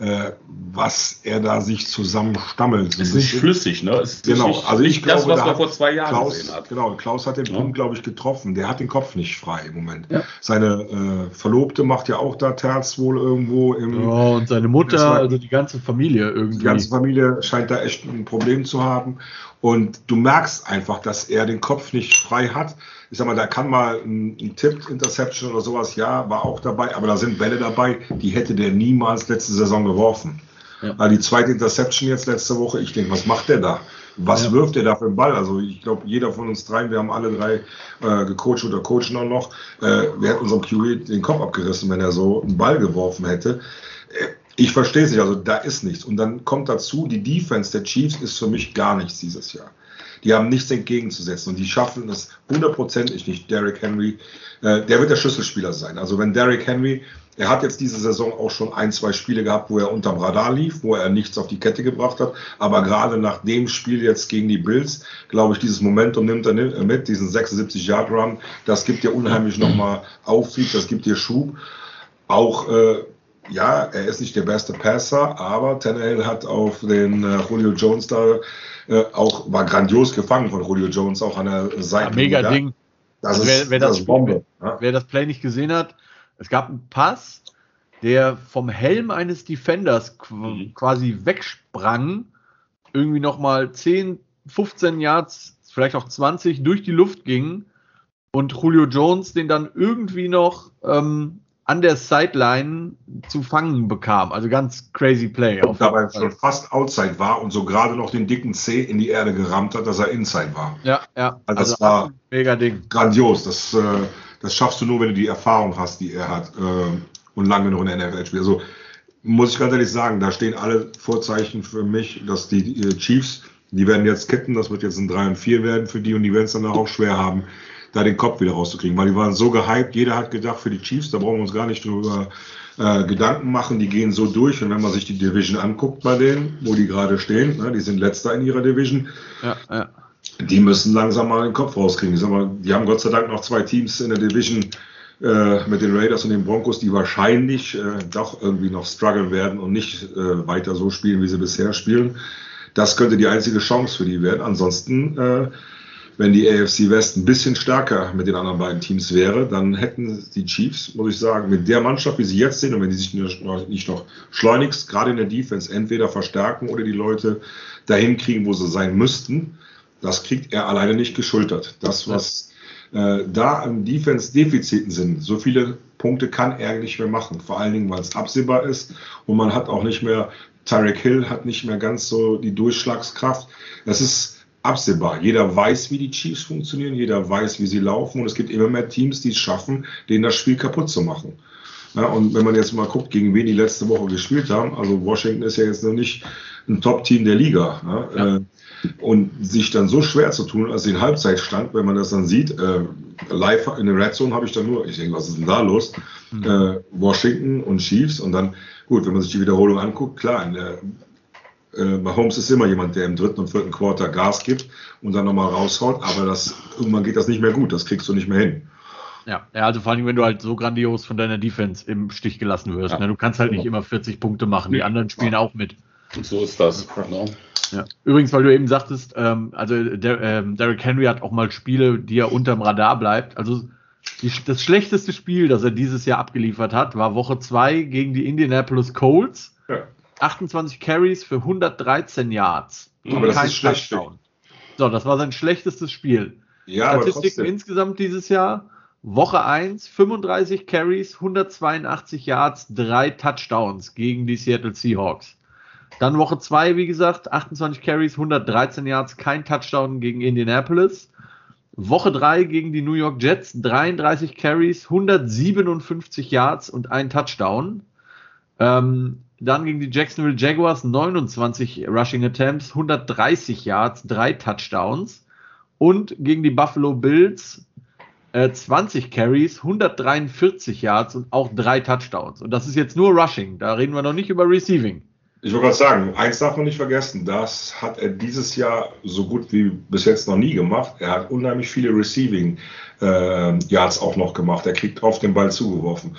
äh, was er da sich zusammenstammelt. Es ist nicht flüssig, ne? Es ist genau, nicht, also ich nicht glaube, das, was da man vor zwei Jahren Klaus, gesehen hat. Genau, Klaus hat den Ja. Punkt, glaube ich, getroffen. Der hat den Kopf nicht frei im Moment. Ja. Seine äh, Verlobte macht ja auch da Terz wohl irgendwo im. Ja, und seine Mutter, war- also die ganze Familie irgendwie. Die ganze Familie scheint da echt ein Problem zu haben. Und du merkst einfach, dass er den Kopf nicht frei hat. Ich sag mal, da kann mal ein, ein Tipp, Interception oder sowas, ja, war auch dabei, aber da sind Bälle dabei, die hätte der niemals letzte Saison geworfen. Ja. Also die zweite Interception jetzt letzte Woche, ich denke, was macht der da? Was Ja. wirft der da für einen Ball? Also ich glaube, jeder von uns dreien, wir haben alle drei äh, gecoacht oder coachen auch noch, äh, wir hätten unserem QE den Kopf abgerissen, wenn er so einen Ball geworfen hätte. Äh, Ich verstehe es nicht, also da ist nichts. Und dann kommt dazu, die Defense der Chiefs ist für mich gar nichts dieses Jahr. Die haben nichts entgegenzusetzen und die schaffen es hundertprozentig nicht. Derrick Henry, äh, der wird der Schlüsselspieler sein. Also wenn Derrick Henry, er hat jetzt diese Saison auch schon ein, zwei Spiele gehabt, wo er unterm Radar lief, wo er nichts auf die Kette gebracht hat. Aber gerade nach dem Spiel jetzt gegen die Bills, glaube ich, dieses Momentum nimmt er ni- mit, diesen 76-Yard-Run. Das gibt dir unheimlich nochmal Auftrieb, das gibt dir Schub. Auch äh, ja, er ist nicht der beste Passer, aber Tannehill hat auf den äh, Julio Jones da äh, auch, war grandios gefangen von Julio Jones, auch an der ja, Seite. mega Ding. Das Also ist, wer- wer das das Bombe. Ja. Wer das Play nicht gesehen hat, es gab einen Pass, der vom Helm eines Defenders qu Mhm. quasi wegsprang, irgendwie nochmal 10, 15 Yards, vielleicht auch 20 durch die Luft ging und Julio Jones den dann irgendwie noch ähm, an der Sideline zu fangen bekam. Also ganz crazy Play. Und dabei schon fast outside war und so gerade noch den dicken C in die Erde gerammt hat, dass er inside war. Ja, ja. Also das war- absolut mega Ding. Grandios. Das, äh, das schaffst du nur, wenn du die Erfahrung hast, die er hat äh, und lange genug in der NFL spielt. Also muss ich ganz ehrlich sagen, da stehen alle Vorzeichen für mich, dass die äh, Chiefs, die werden jetzt kitten, das wird jetzt ein 3 und 4 werden für die und die werden es danach auch schwer haben, da den Kopf wieder rauszukriegen, weil die waren so gehypt, jeder hat gedacht für die Chiefs, da brauchen wir uns gar nicht drüber äh, Gedanken machen, die gehen so durch und wenn man sich die Division anguckt bei denen, wo die gerade stehen, ne, die sind letzter in ihrer Division, Ja, ja. Die müssen langsam mal den Kopf rauskriegen. Ich sag mal, die haben Gott sei Dank noch zwei Teams in der Division äh, mit den Raiders und den Broncos, die wahrscheinlich äh, doch irgendwie noch strugglen werden und nicht äh, weiter so spielen, wie sie bisher spielen. Das könnte die einzige Chance für die werden. Ansonsten, äh, wenn die AFC West ein bisschen stärker mit den anderen beiden Teams wäre, dann hätten die Chiefs, muss ich sagen, mit der Mannschaft, wie sie jetzt sind und wenn die sich nicht noch, nicht noch schleunigst, gerade in der Defense, entweder verstärken oder die Leute dahin kriegen, wo sie sein müssten, das kriegt er alleine nicht geschultert. Das, was äh, da an Defense-Defiziten sind, so viele Punkte kann er nicht mehr machen. Vor allen Dingen, weil es absehbar ist und man hat auch nicht mehr, Tyreek Hill hat nicht mehr ganz so die Durchschlagskraft. Das ist absehbar. Jeder weiß, wie die Chiefs funktionieren, jeder weiß, wie sie laufen und es gibt immer mehr Teams, die es schaffen, denen das Spiel kaputt zu machen. Ja, und wenn man jetzt mal guckt, gegen wen die letzte Woche gespielt haben, also Washington ist ja jetzt noch nicht ein Top-Team der Liga. Ja, Ja. Und sich dann so schwer zu tun, als den Halbzeitstand, wenn man das dann sieht, äh, live in der Red Zone habe ich dann nur, ich denke, was ist denn da los? Äh, Washington und Chiefs und dann, gut, wenn man sich die Wiederholung anguckt, klar, in der, äh, Mahomes ist immer jemand, der im dritten und vierten Quarter Gas gibt und dann nochmal raushaut, aber das, irgendwann geht das nicht mehr gut, das kriegst du nicht mehr hin. Ja, ja, also vor allem, wenn du halt so grandios von deiner Defense im Stich gelassen wirst. Ja. Ne? Du kannst halt nicht immer 40 Punkte machen. Die anderen spielen auch mit. Und so ist das. Ne? Ja. Übrigens, weil du eben sagtest, ähm, also der, ähm, Derrick Henry hat auch mal Spiele, die er unterm Radar bleibt. Also die, das schlechteste Spiel, das er dieses Jahr abgeliefert hat, war Woche 2 gegen die Indianapolis Colts. Ja. 28 Carries für 113 Yards. Aber das Kein ist schlecht. Touchdown. So, das war sein schlechtestes Spiel. Ja, Statistiken insgesamt dieses Jahr. Woche 1, 35 Carries, 182 Yards, drei Touchdowns gegen die Seattle Seahawks. Dann Woche 2, wie gesagt, 28 Carries, 113 Yards, kein Touchdown gegen Indianapolis. Woche 3 gegen die New York Jets, 33 Carries, 157 Yards und ein Touchdown. Ähm, dann gegen die Jacksonville Jaguars 29 Rushing Attempts, 130 Yards, drei Touchdowns. Und gegen die Buffalo Bills äh, 20 Carries, 143 Yards und auch drei Touchdowns. Und das ist jetzt nur Rushing. Da reden wir noch nicht über Receiving. Ich wollte gerade sagen, eins darf man nicht vergessen, das hat er dieses Jahr so gut wie bis jetzt noch nie gemacht. Er hat unheimlich viele Receiving äh, Yards auch noch gemacht. Er kriegt oft den Ball zugeworfen.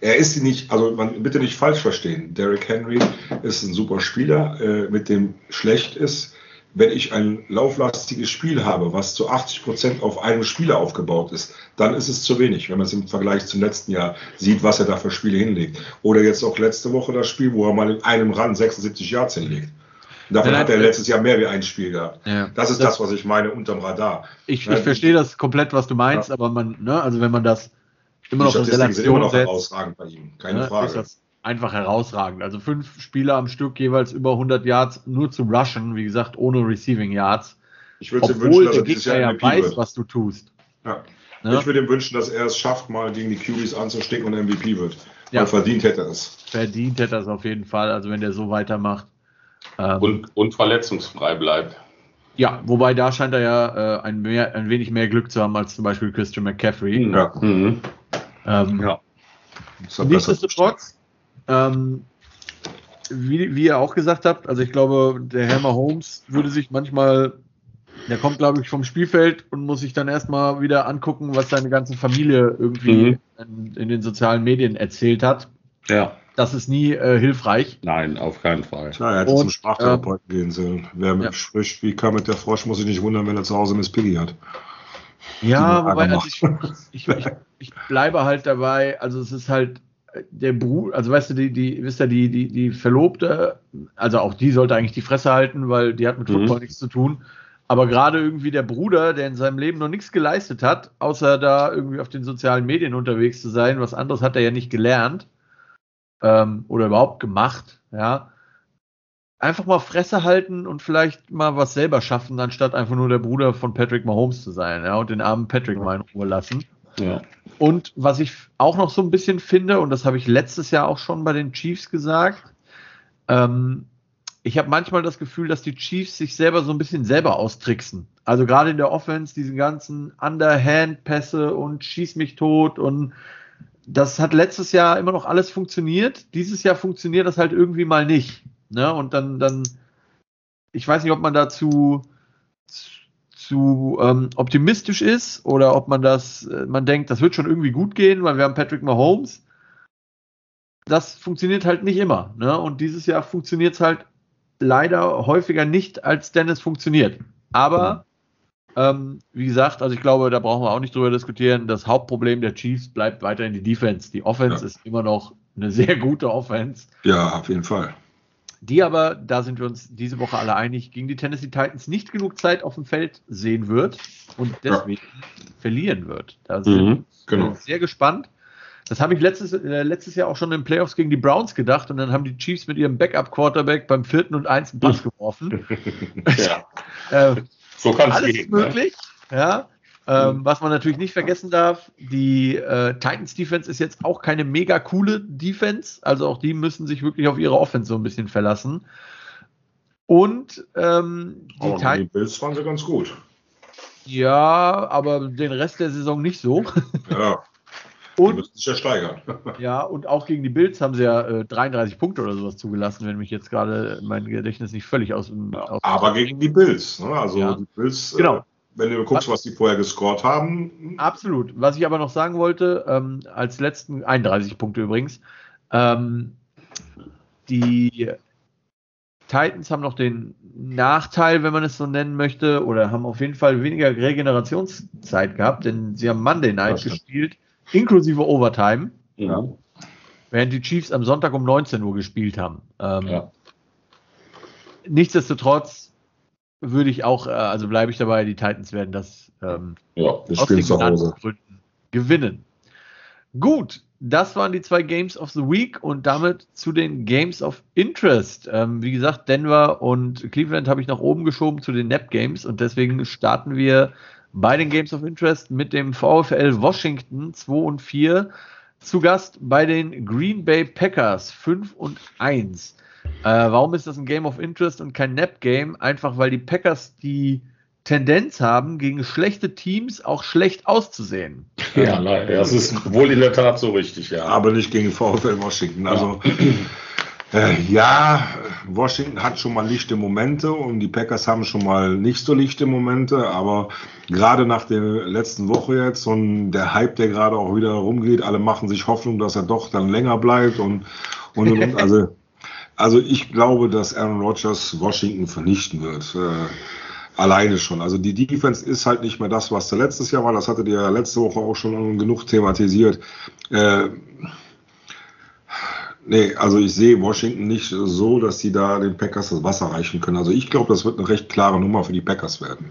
er ist nicht, also man bitte nicht falsch verstehen. Derrick Henry ist ein super Spieler, äh, mit dem schlecht ist, wenn ich ein lauflastiges Spiel habe, was zu 80 Prozent auf einem Spieler aufgebaut ist, dann ist es zu wenig, wenn man es im Vergleich zum letzten Jahr sieht, was er da für Spiele hinlegt. Oder jetzt auch letzte Woche das Spiel, wo er mal in einem Run 76 Yards hinlegt. Davon Nein, hat er letztes Jahr mehr wie ein Spiel gehabt. Ja. Das ist das, das, was ich meine unterm Radar. Ich, ich verstehe das komplett, was du meinst, ja. aber man, ne, also wenn man das immer noch in Relation immer noch setzt, herausragend bei ihm, keine ne, Frage. Ist das einfach herausragend. Also fünf Spieler am Stück jeweils über 100 Yards nur zu rushen, wie gesagt, ohne Receiving Yards. Ich würde ihm wünschen, dass er dieses Jahr ja weiß, wird. was du tust. Ja. Ne? Ich würde ihm wünschen, dass er es schafft, mal gegen die QBs anzustecken und MVP wird. Ja. Weil verdient hätte er es. Verdient hätte er es auf jeden Fall, also wenn der so weitermacht. Ähm, und, und verletzungsfrei bleibt. Ja, wobei da scheint er ja äh, ein, mehr, ein wenig mehr Glück zu haben als zum Beispiel Christian McCaffrey. Ja. Mhm. Ähm, ja. Nichtsdestotrotz, ähm, wie, wie ihr auch gesagt habt, also ich glaube, der Hammer Holmes würde sich manchmal, der kommt, glaube ich, vom Spielfeld und muss sich dann erstmal wieder angucken, was seine ganze Familie irgendwie mhm. in, in, den sozialen Medien erzählt hat. Ja. Das ist nie äh, hilfreich. Nein, auf keinen Fall. Klar, er hätte und, zum Sprachtherapeuten äh, gehen sollen. Wer ja. spricht, wie kam mit der Frosch, muss sich nicht wundern, wenn er zu Hause Miss Piggy hat. Ja, wobei also ich, ich, ich, ich, bleibe halt dabei, also es ist halt der Bruder, also weißt du, die, die, wisst ihr, die, die, die Verlobte, also auch die sollte eigentlich die Fresse halten, weil die hat mit mhm. Football nichts zu tun. Aber gerade irgendwie der Bruder, der in seinem Leben noch nichts geleistet hat, außer da irgendwie auf den sozialen Medien unterwegs zu sein, was anderes hat er ja nicht gelernt ähm, oder überhaupt gemacht, ja. Einfach mal Fresse halten und vielleicht mal was selber schaffen, anstatt einfach nur der Bruder von Patrick Mahomes zu sein, ja, und den armen Patrick mal in Ruhe lassen. Ja. Und was ich auch noch so ein bisschen finde, und das habe ich letztes Jahr auch schon bei den Chiefs gesagt, ähm, ich habe manchmal das Gefühl, dass die Chiefs sich selber so ein bisschen selber austricksen. Also gerade in der Offense, diese ganzen Underhand-Pässe und schieß mich tot und das hat letztes Jahr immer noch alles funktioniert. Dieses Jahr funktioniert das halt irgendwie mal nicht. Ne? Und dann, dann, ich weiß nicht, ob man dazu zu ähm, optimistisch ist oder ob man das, äh, man denkt, das wird schon irgendwie gut gehen, weil wir haben Patrick Mahomes. Das funktioniert halt nicht immer. Ne? Und dieses Jahr funktioniert es halt leider häufiger nicht, als Dennis funktioniert. Aber ähm, wie gesagt, also ich glaube, da brauchen wir auch nicht drüber diskutieren. Das Hauptproblem der Chiefs bleibt weiterhin die Defense. Die Offense ja. ist immer noch eine sehr gute Offense. Ja, auf jeden Fall die aber, da sind wir uns diese Woche alle einig, gegen die Tennessee Titans nicht genug Zeit auf dem Feld sehen wird und deswegen ja. verlieren wird. Da sind mhm, genau. sehr gespannt. Das habe ich letztes, äh, letztes Jahr auch schon in den Playoffs gegen die Browns gedacht und dann haben die Chiefs mit ihrem Backup-Quarterback beim vierten und einsten Pass (laughs) geworfen. ja. (laughs) äh, so kann es gehen. Möglich. Ne? Ja. Ähm, mhm. was man natürlich nicht vergessen darf, die äh, Titans Defense ist jetzt auch keine mega coole Defense. Also auch die müssen sich wirklich auf ihre Offense so ein bisschen verlassen. Und ähm, die, aber Titans, die Bills waren sie ganz gut. Ja, aber den Rest der Saison nicht so. (laughs) Ja. Und, die müssen sich ja steigern. (laughs) ja, und auch gegen die Bills haben sie ja äh, 33 Punkte oder sowas zugelassen, wenn mich jetzt gerade mein Gedächtnis nicht völlig aus dem. Aus aber gegen die Bills. Ne? Also ja. die Bills. Genau. Äh, wenn du guckst, was, was die vorher gescored haben. Absolut. Was ich aber noch sagen wollte, ähm, als letzten 31 Punkte übrigens, ähm, die Titans haben noch den Nachteil, wenn man es so nennen möchte, oder haben auf jeden Fall weniger Regenerationszeit gehabt, denn sie haben Monday Night gespielt, inklusive Overtime. Ja. Während die Chiefs am Sonntag um 19 Uhr gespielt haben. Ähm, ja. Nichtsdestotrotz würde ich auch, äh, also bleibe ich dabei, die Titans werden das ähm, ja, aus den Gründen gewinnen. Gut, das waren die zwei Games of the Week und damit zu den Games of Interest. Ähm, wie gesagt, Denver und Cleveland habe ich nach oben geschoben zu den Nap Games und deswegen starten wir bei den Games of Interest mit dem VfL Washington 2 und 4 zu Gast bei den Green Bay Packers 5 und 1. Äh, warum ist das ein Game of Interest und kein Nap-Game? Einfach weil die Packers die Tendenz haben, gegen schlechte Teams auch schlecht auszusehen. Ja, leider. Das ist wohl in der Tat so richtig, ja. Aber nicht gegen VfL Washington. Also Äh, ja, Washington hat schon mal lichte Momente und die Packers haben schon mal nicht so lichte Momente, aber gerade nach der letzten Woche jetzt und der Hype, der gerade auch wieder rumgeht, alle machen sich Hoffnung, dass er doch dann länger bleibt und, und, und, und also, (laughs) also ich glaube, dass Aaron Rodgers Washington vernichten wird. Äh, alleine schon. Also die Defense ist halt nicht mehr das, was der letztes Jahr war. Das hattet ihr ja letzte Woche auch schon genug thematisiert. Äh, nee, also ich sehe Washington nicht so, dass sie da den Packers das Wasser reichen können. Also ich glaube, das wird eine recht klare Nummer für die Packers werden.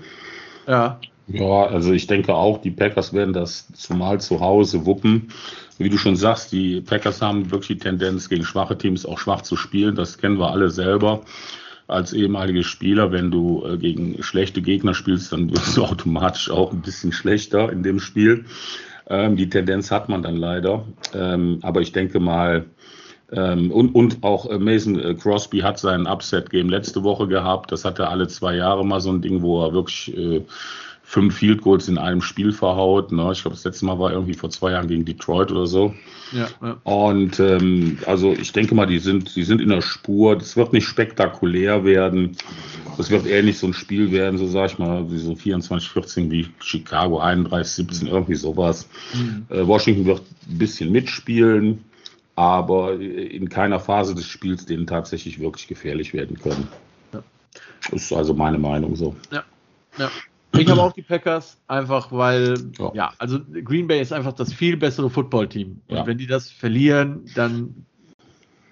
Ja. Ja, also ich denke auch, die Packers werden das zumal zu Hause wuppen. Wie du schon sagst, die Packers haben wirklich die Tendenz, gegen schwache Teams auch schwach zu spielen. Das kennen wir alle selber als ehemalige Spieler, wenn du äh, gegen schlechte Gegner spielst, dann wirst du (laughs) automatisch auch ein bisschen schlechter in dem Spiel. Ähm, die Tendenz hat man dann leider. Ähm, aber ich denke mal, ähm, und, und auch äh, Mason äh, Crosby hat sein Upset-Game letzte Woche gehabt. Das hat er alle zwei Jahre mal so ein Ding, wo er wirklich fünf Field Goals in einem Spiel verhaut. Ne? Ich glaube, das letzte Mal war irgendwie vor zwei Jahren gegen Detroit oder so. Ja, ja. Und ähm, also ich denke mal, die sind, die sind in der Spur. Das wird nicht spektakulär werden. Das wird eher nicht so ein Spiel werden, so sag ich mal, wie so 24, 14 wie Chicago 31, 17, irgendwie sowas. Mhm. Äh, Washington wird ein bisschen mitspielen, aber in keiner Phase des Spiels denen tatsächlich wirklich gefährlich werden können. Ja. Das ist also meine Meinung so. Ja. Ja. Ich habe auch die Packers, einfach weil, ja. ja. also Green Bay ist einfach das viel bessere Footballteam. Und ja. wenn die das verlieren, dann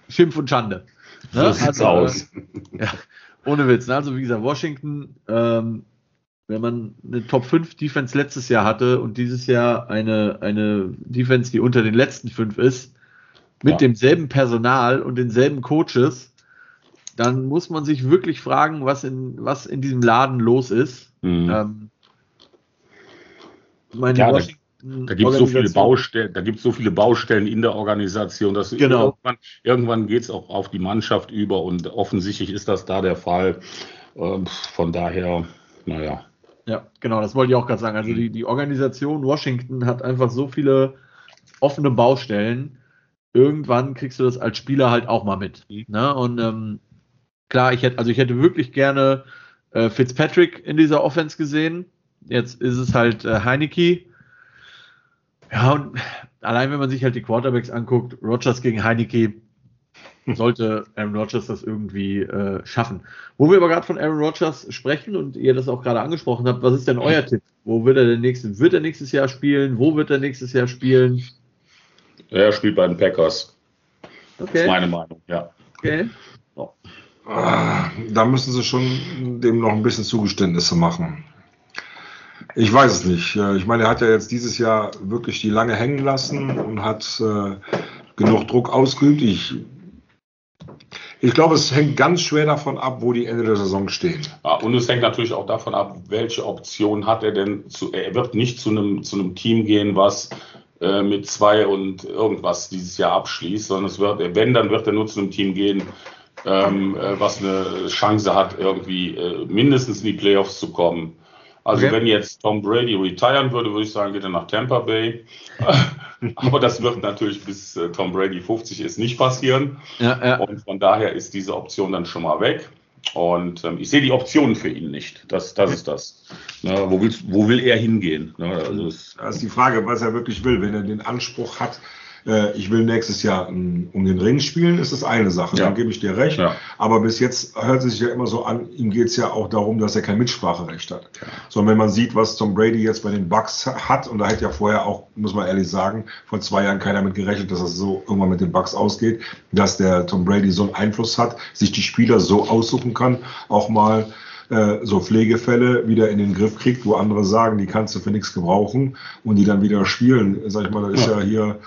Schimpf und Schande. Ne? So also, aus. Äh, ja, ohne Witz. Ne? Also wie gesagt, Washington, ähm, wenn man eine Top 5 Defense letztes Jahr hatte und dieses Jahr eine, eine Defense, die unter den letzten fünf ist, mit ja. demselben Personal und denselben Coaches, dann muss man sich wirklich fragen, was in, was in diesem Laden los ist. Mhm. Ähm, meine ja, Washington da, gibt es so viele Baustellen, da gibt so viele Baustellen in der Organisation, dass genau. irgendwann, irgendwann geht es auch auf die Mannschaft über und offensichtlich ist das da der Fall. Ähm, von daher, naja. Ja, genau, das wollte ich auch gerade sagen. Also die, die Organisation Washington hat einfach so viele offene Baustellen. Irgendwann kriegst du das als Spieler halt auch mal mit. Mhm. Ne? Und ähm, klar, ich hätte, also ich hätte wirklich gerne äh, Fitzpatrick in dieser Offense gesehen. Jetzt ist es halt äh, Heineke. Ja, und allein wenn man sich halt die Quarterbacks anguckt, Rogers gegen Heineke, sollte Aaron Rodgers das irgendwie äh, schaffen. Wo wir aber gerade von Aaron Rodgers sprechen und ihr das auch gerade angesprochen habt, was ist denn euer Tipp? Wo wird er denn nächstes, wird er nächstes Jahr spielen? Wo wird er nächstes Jahr spielen? Er spielt bei den Packers. Okay. Das ist meine Meinung, ja. Okay. Oh. Da müssen sie schon dem noch ein bisschen Zugeständnisse machen. Ich weiß es nicht. Ich meine, er hat ja jetzt dieses Jahr wirklich die lange hängen lassen und hat äh, genug Druck ausgeübt. Ich, ich glaube, es hängt ganz schwer davon ab, wo die Ende der Saison stehen. Ja, und es hängt natürlich auch davon ab, welche Option hat er denn. Zu, er wird nicht zu einem, zu einem Team gehen, was äh, mit zwei und irgendwas dieses Jahr abschließt, sondern es wird, wenn, dann wird er nur zu einem Team gehen, ähm, äh, was eine Chance hat, irgendwie äh, mindestens in die Playoffs zu kommen. Also okay. wenn jetzt Tom Brady retiren würde, würde ich sagen, geht er nach Tampa Bay. (laughs) Aber das wird natürlich bis äh, Tom Brady 50 ist nicht passieren. Ja, ja. Und von daher ist diese Option dann schon mal weg. Und ähm, ich sehe die Optionen für ihn nicht. Das, das ist das. Na, wo, willst, wo will er hingehen? Na, also das ist die Frage, was er wirklich will. Wenn er den Anspruch hat, äh, ich will nächstes Jahr um den Ring spielen, ist das eine Sache. Ja. Dann gebe ich dir recht. Ja. Aber bis jetzt hört es sich ja immer so an, ihm geht es ja auch darum, dass er kein Mitspracherecht hat. Ja. Sondern wenn man sieht, was Tom Brady jetzt bei den Bucks hat, und da hätte ja vorher auch, muss man ehrlich sagen, vor zwei Jahren keiner mit gerechnet, dass das so irgendwann mit den Bucks ausgeht, dass der Tom Brady so einen Einfluss hat, sich die Spieler so aussuchen kann, auch mal äh, so Pflegefälle wieder in den Griff kriegt, wo andere sagen, die kannst du für nichts gebrauchen und die dann wieder spielen. Sag ich mal, das ist ja, ja hier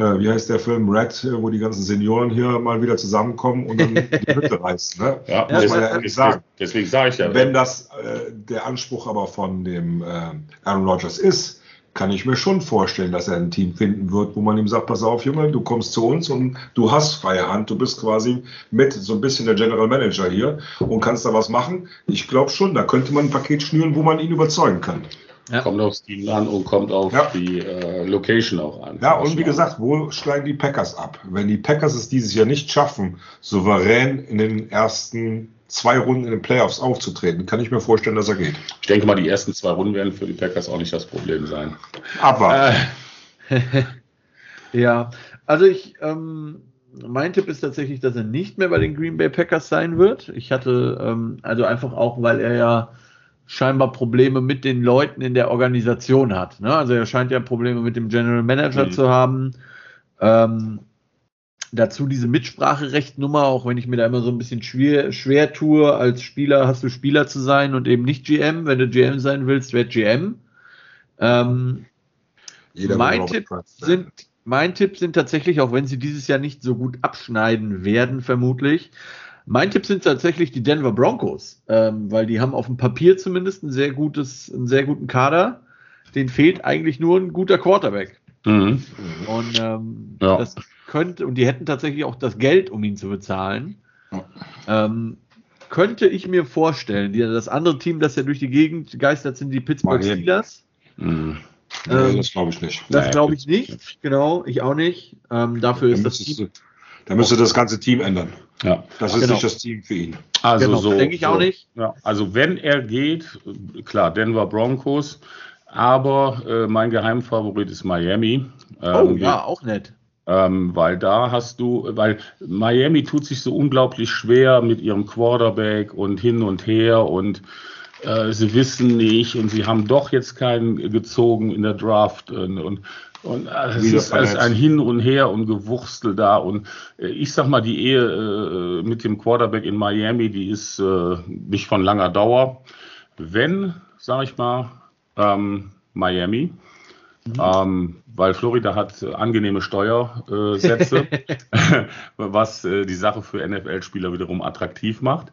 äh, wie heißt der Film Red, äh, wo die ganzen Senioren hier mal wieder zusammenkommen und dann (laughs) die Hütte reißen. Ne? Ja, muss man ja ehrlich sagen. Deswegen sage ich ja. Wenn das äh, der Anspruch aber von dem äh, Aaron Rodgers ist, kann ich mir schon vorstellen, dass er ein Team finden wird, wo man ihm sagt, pass auf, Junge, du kommst zu uns und du hast freie Hand, du bist quasi mit so ein bisschen der General Manager hier und kannst da was machen. Ich glaube schon, da könnte man ein Paket schnüren, wo man ihn überzeugen kann. Ja. Kommt aufs Team an und kommt auf ja. die äh, Location auch an. Ja, und wie gesagt, wo steigen die Packers ab? Wenn die Packers es dieses Jahr nicht schaffen, souverän in den ersten zwei Runden in den Playoffs aufzutreten, kann ich mir vorstellen, dass er geht. Ich denke mal, die ersten zwei Runden werden für die Packers auch nicht das Problem sein. Aber. Äh. (laughs) ja, also ich, ähm, mein Tipp ist tatsächlich, dass er nicht mehr bei den Green Bay Packers sein wird. Ich hatte, ähm, also einfach auch, weil er ja scheinbar Probleme mit den Leuten in der Organisation hat. Ne? Also er scheint ja Probleme mit dem General Manager mhm. zu haben. Ähm, dazu diese Mitspracherechtnummer, auch wenn ich mir da immer so ein bisschen schwer, schwer tue, als Spieler hast du Spieler zu sein und eben nicht GM. Wenn du GM sein willst, werd GM. Ähm, mein, Tipp sind, mein Tipp sind tatsächlich, auch wenn sie dieses Jahr nicht so gut abschneiden werden, vermutlich, mein Tipp sind tatsächlich die Denver Broncos, ähm, weil die haben auf dem Papier zumindest ein sehr gutes, einen sehr guten Kader. Den fehlt eigentlich nur ein guter Quarterback. Mhm. Und ähm, ja. das könnte, und die hätten tatsächlich auch das Geld, um ihn zu bezahlen. Ähm, könnte ich mir vorstellen, die, das andere Team, das ja durch die Gegend geistert, sind die Pittsburgh Steelers. Mhm. Ähm, das glaube ich nicht. Das glaube ich nicht, genau, ich auch nicht. Ähm, dafür ist das Team. Da müsste das ganze Team ändern. Ja. Das ist genau. nicht das Team für ihn. Also genau, so, denke ich auch nicht. Ja. Also wenn er geht, klar, Denver Broncos, aber äh, mein Geheimfavorit ist Miami. Ähm, oh ja, auch nett. Ähm, weil da hast du, weil Miami tut sich so unglaublich schwer mit ihrem Quarterback und hin und her und äh, sie wissen nicht und sie haben doch jetzt keinen gezogen in der Draft und, und und äh, es ist alles ein Hin und Her und Gewurstel da. Und äh, ich sag mal, die Ehe äh, mit dem Quarterback in Miami, die ist äh, nicht von langer Dauer. Wenn, sag ich mal, ähm, Miami, mhm. ähm, weil Florida hat angenehme Steuersätze, (laughs) (laughs) was äh, die Sache für NFL-Spieler wiederum attraktiv macht.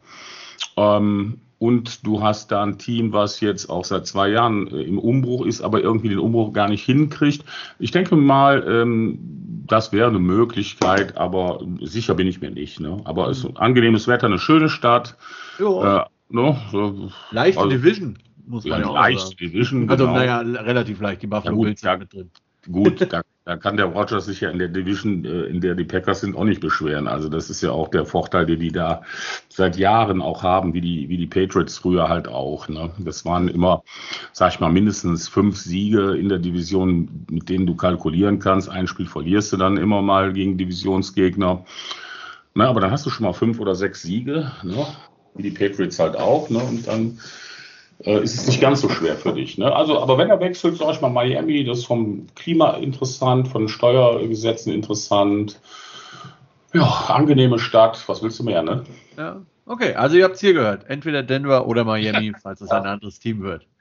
Ähm, und du hast da ein Team, was jetzt auch seit zwei Jahren äh, im Umbruch ist, aber irgendwie den Umbruch gar nicht hinkriegt. Ich denke mal, ähm, das wäre eine Möglichkeit, aber sicher bin ich mir nicht. Ne? Aber es ist ein angenehmes Wetter, eine schöne Stadt. Ja. Äh, ne? so, Leichte also, Division, muss man ja, ja auch leicht sagen. Division. Also, genau. naja, relativ leicht. Die Buffalo ja, Bills sind mit drin. Gut, da (laughs) da kann der Rogers sich ja in der Division, äh, in der die Packers sind, auch nicht beschweren. Also das ist ja auch der Vorteil, den die da seit Jahren auch haben, wie die, wie die Patriots früher halt auch. Ne? Das waren immer, sag ich mal, mindestens fünf Siege in der Division, mit denen du kalkulieren kannst. Ein Spiel verlierst du dann immer mal gegen Divisionsgegner. Na, aber dann hast du schon mal fünf oder sechs Siege, ne? wie die Patriots halt auch. Ne? Und dann äh, ist es nicht ganz so schwer für dich. Ne? Also, aber wenn er wechselt, sag ich mal Miami, das ist vom Klima interessant, von Steuergesetzen interessant. Ja, angenehme Stadt, was willst du mehr, ne? Ja, okay, also ihr habt es hier gehört. Entweder Denver oder Miami, (laughs) falls es ein anderes Team wird. (laughs)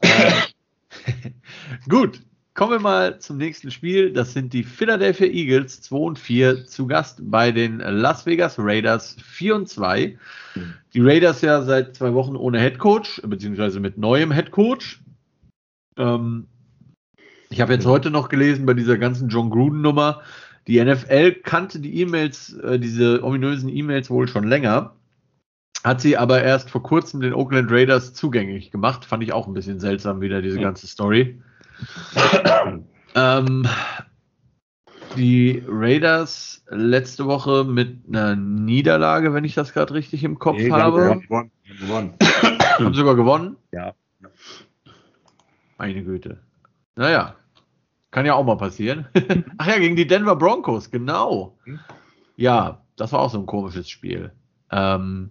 Äh, (laughs) gut, kommen wir mal zum nächsten Spiel. Das sind die Philadelphia Eagles 2 und 4 zu Gast bei den Las Vegas Raiders 4 und 2. Die Raiders ja seit zwei Wochen ohne Head Coach, beziehungsweise mit neuem Head Coach. Ähm, ich habe jetzt heute noch gelesen bei dieser ganzen John Gruden-Nummer, die NFL kannte die E-Mails, äh, diese ominösen E-Mails wohl schon länger, hat sie aber erst vor kurzem den Oakland Raiders zugänglich gemacht. Fand ich auch ein bisschen seltsam wieder, diese ganze Story. Ähm, die Raiders letzte Woche mit einer Niederlage, wenn ich das gerade richtig im Kopf nee, habe. Gewonnen, gewonnen. (coughs) Haben sogar gewonnen? Ja. Meine Güte. Naja, kann ja auch mal passieren. (laughs) Ach ja, gegen die Denver Broncos, genau. Hm? Ja, das war auch so ein komisches Spiel. Ähm,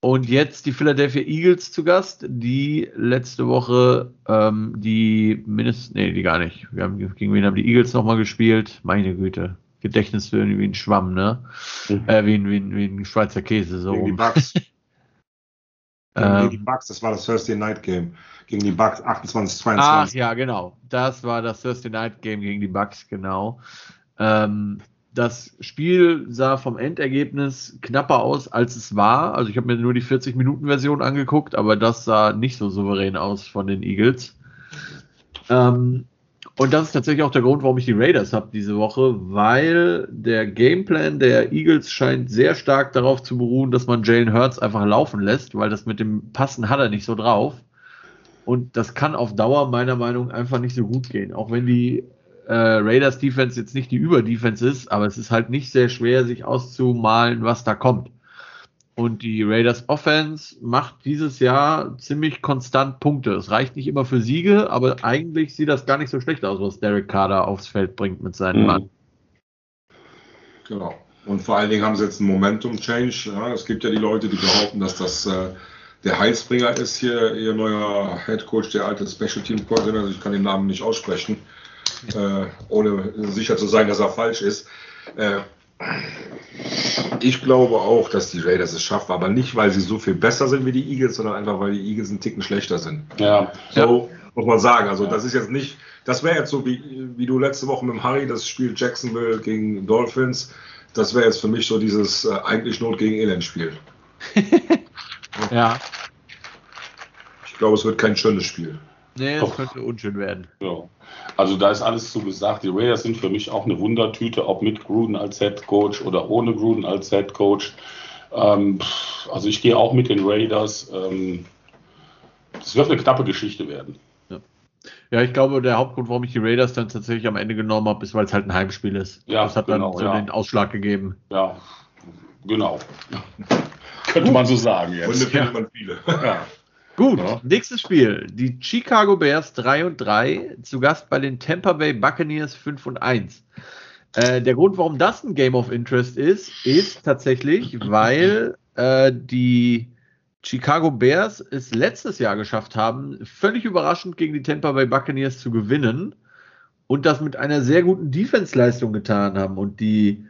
und jetzt die Philadelphia Eagles zu Gast, die letzte Woche ähm, die mindestens, nee, die gar nicht. Wir haben, gegen wen haben die Eagles nochmal gespielt? Meine Güte. Gedächtnis wie ein Schwamm, ne? Mhm. Äh, wie, ein, wie, ein, wie ein Schweizer Käse, so. Gegen die Bucks. (laughs) gegen die Bucks, das war das Thursday Night Game. Gegen die Bucks 28, 22. Ach ja, genau. Das war das Thursday Night Game gegen die Bucks, genau. Ähm, das Spiel sah vom Endergebnis knapper aus, als es war. Also ich habe mir nur die 40-Minuten-Version angeguckt, aber das sah nicht so souverän aus von den Eagles. Ähm, und das ist tatsächlich auch der Grund, warum ich die Raiders habe diese Woche, weil der Gameplan der Eagles scheint sehr stark darauf zu beruhen, dass man Jalen Hurts einfach laufen lässt, weil das mit dem Passen hat er nicht so drauf. Und das kann auf Dauer meiner Meinung nach einfach nicht so gut gehen. Auch wenn die äh, Raiders Defense jetzt nicht die Überdefense ist, aber es ist halt nicht sehr schwer, sich auszumalen, was da kommt. Und die Raiders Offense macht dieses Jahr ziemlich konstant Punkte. Es reicht nicht immer für Siege, aber eigentlich sieht das gar nicht so schlecht aus, was Derek Carter aufs Feld bringt mit seinem mhm. Mann. Genau. Und vor allen Dingen haben sie jetzt einen Momentum-Change. Ja, es gibt ja die Leute, die behaupten, dass das äh, der Heilsbringer ist hier, ihr neuer Head Coach, der alte Special Team Coordinator. Also ich kann den Namen nicht aussprechen, äh, ohne sicher zu sein, dass er falsch ist. Äh, ich glaube auch, dass die Raiders es schaffen, aber nicht, weil sie so viel besser sind wie die Eagles, sondern einfach, weil die Eagles einen Ticken schlechter sind. Ja. So ja. muss man sagen. Also, ja. das ist jetzt nicht, das wäre jetzt so wie, wie du letzte Woche mit dem Harry das Spiel Jacksonville gegen Dolphins. Das wäre jetzt für mich so dieses äh, eigentlich Not gegen Elend Spiel. (laughs) ja. Ich glaube, es wird kein schönes Spiel. Nee, es könnte unschön werden. Ja. Also da ist alles zu gesagt. Die Raiders sind für mich auch eine Wundertüte, ob mit Gruden als Head Coach oder ohne Gruden als Head Coach. Ähm, also ich gehe auch mit den Raiders. Ähm, es wird eine knappe Geschichte werden. Ja. ja. ich glaube, der Hauptgrund, warum ich die Raiders dann tatsächlich am Ende genommen habe, ist, weil es halt ein Heimspiel ist. Ja, das hat genau, dann so ja. den Ausschlag gegeben. Ja, genau. Könnte man so sagen jetzt. Und findet man viele. Ja. Gut, ja. nächstes Spiel. Die Chicago Bears 3 und 3, zu Gast bei den Tampa Bay Buccaneers 5 und 1. Äh, der Grund, warum das ein Game of Interest ist, ist tatsächlich, weil äh, die Chicago Bears es letztes Jahr geschafft haben, völlig überraschend gegen die Tampa Bay Buccaneers zu gewinnen und das mit einer sehr guten Defense-Leistung getan haben. Und die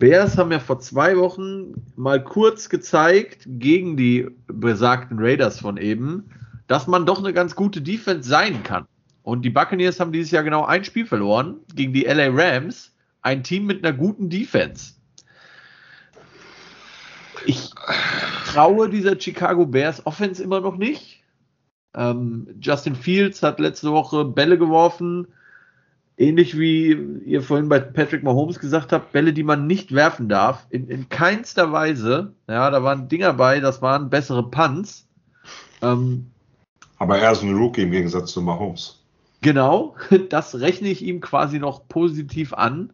Bears haben ja vor zwei Wochen mal kurz gezeigt gegen die besagten Raiders von eben, dass man doch eine ganz gute Defense sein kann. Und die Buccaneers haben dieses Jahr genau ein Spiel verloren gegen die LA Rams, ein Team mit einer guten Defense. Ich traue dieser Chicago Bears Offense immer noch nicht. Ähm, Justin Fields hat letzte Woche Bälle geworfen, ähnlich wie ihr vorhin bei Patrick Mahomes gesagt habt, Bälle, die man nicht werfen darf, in, in keinster Weise. Ja, da waren Dinger bei, das waren bessere Punts. Ähm, Aber er ist ein Rookie im Gegensatz zu Mahomes. Genau, (laughs) das rechne ich ihm quasi noch positiv an.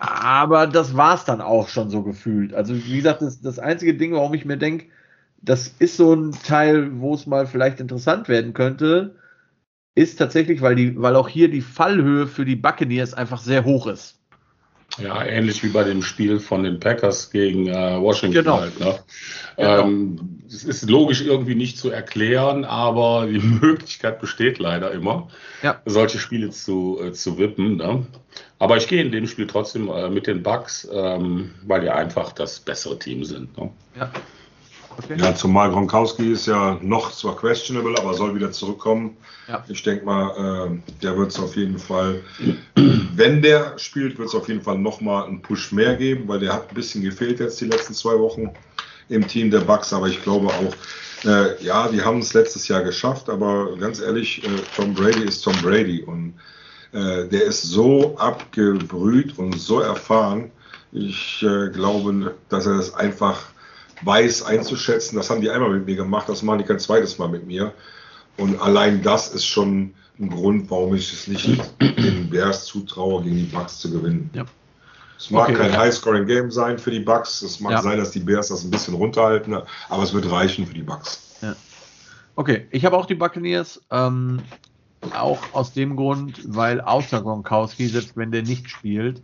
Aber das war es dann auch schon so gefühlt. Also, wie gesagt, das, das einzige Ding, warum ich mir denke, das ist so ein Teil, wo es mal vielleicht interessant werden könnte ist tatsächlich, weil, die, weil auch hier die Fallhöhe für die Buccaneers einfach sehr hoch ist. Ja, ähnlich wie bei dem Spiel von den Packers gegen äh, Washington. Genau. Halt, ne? genau. Ähm, es ist logisch irgendwie nicht zu erklären, aber die (laughs) Möglichkeit besteht leider immer, ja. solche Spiele zu, äh, zu wippen. Ne? Aber ich gehe in dem Spiel trotzdem äh, mit den Bucks, ähm, weil die einfach das bessere Team sind. Ne? Ja. Okay. Ja, zumal Gronkowski ist ja noch zwar questionable, aber soll wieder zurückkommen. Ja. Ich denke mal, äh, der wird es auf jeden Fall, (clears throat) wenn der spielt, wird es auf jeden Fall nochmal einen Push mehr geben, weil der hat ein bisschen gefehlt jetzt die letzten zwei Wochen im Team der Bucks. Aber ich glaube auch, äh, ja, die haben es letztes Jahr geschafft, aber ganz ehrlich, äh, Tom Brady ist Tom Brady und äh, der ist so abgebrüht und so erfahren. Ich äh, glaube, dass er das einfach weiß einzuschätzen. Das haben die einmal mit mir gemacht, das machen die kein zweites Mal mit mir. Und allein das ist schon ein Grund, warum ich es nicht den Bears zutraue, gegen die Bucks zu gewinnen. Ja. Es mag okay, kein ja. High-Scoring-Game sein für die Bucks. Es mag ja. sein, dass die Bears das ein bisschen runterhalten, aber es wird reichen für die Bucks. Ja. Okay, ich habe auch die Buccaneers. Ähm, auch aus dem Grund, weil außer Gronkowski, selbst wenn der nicht spielt,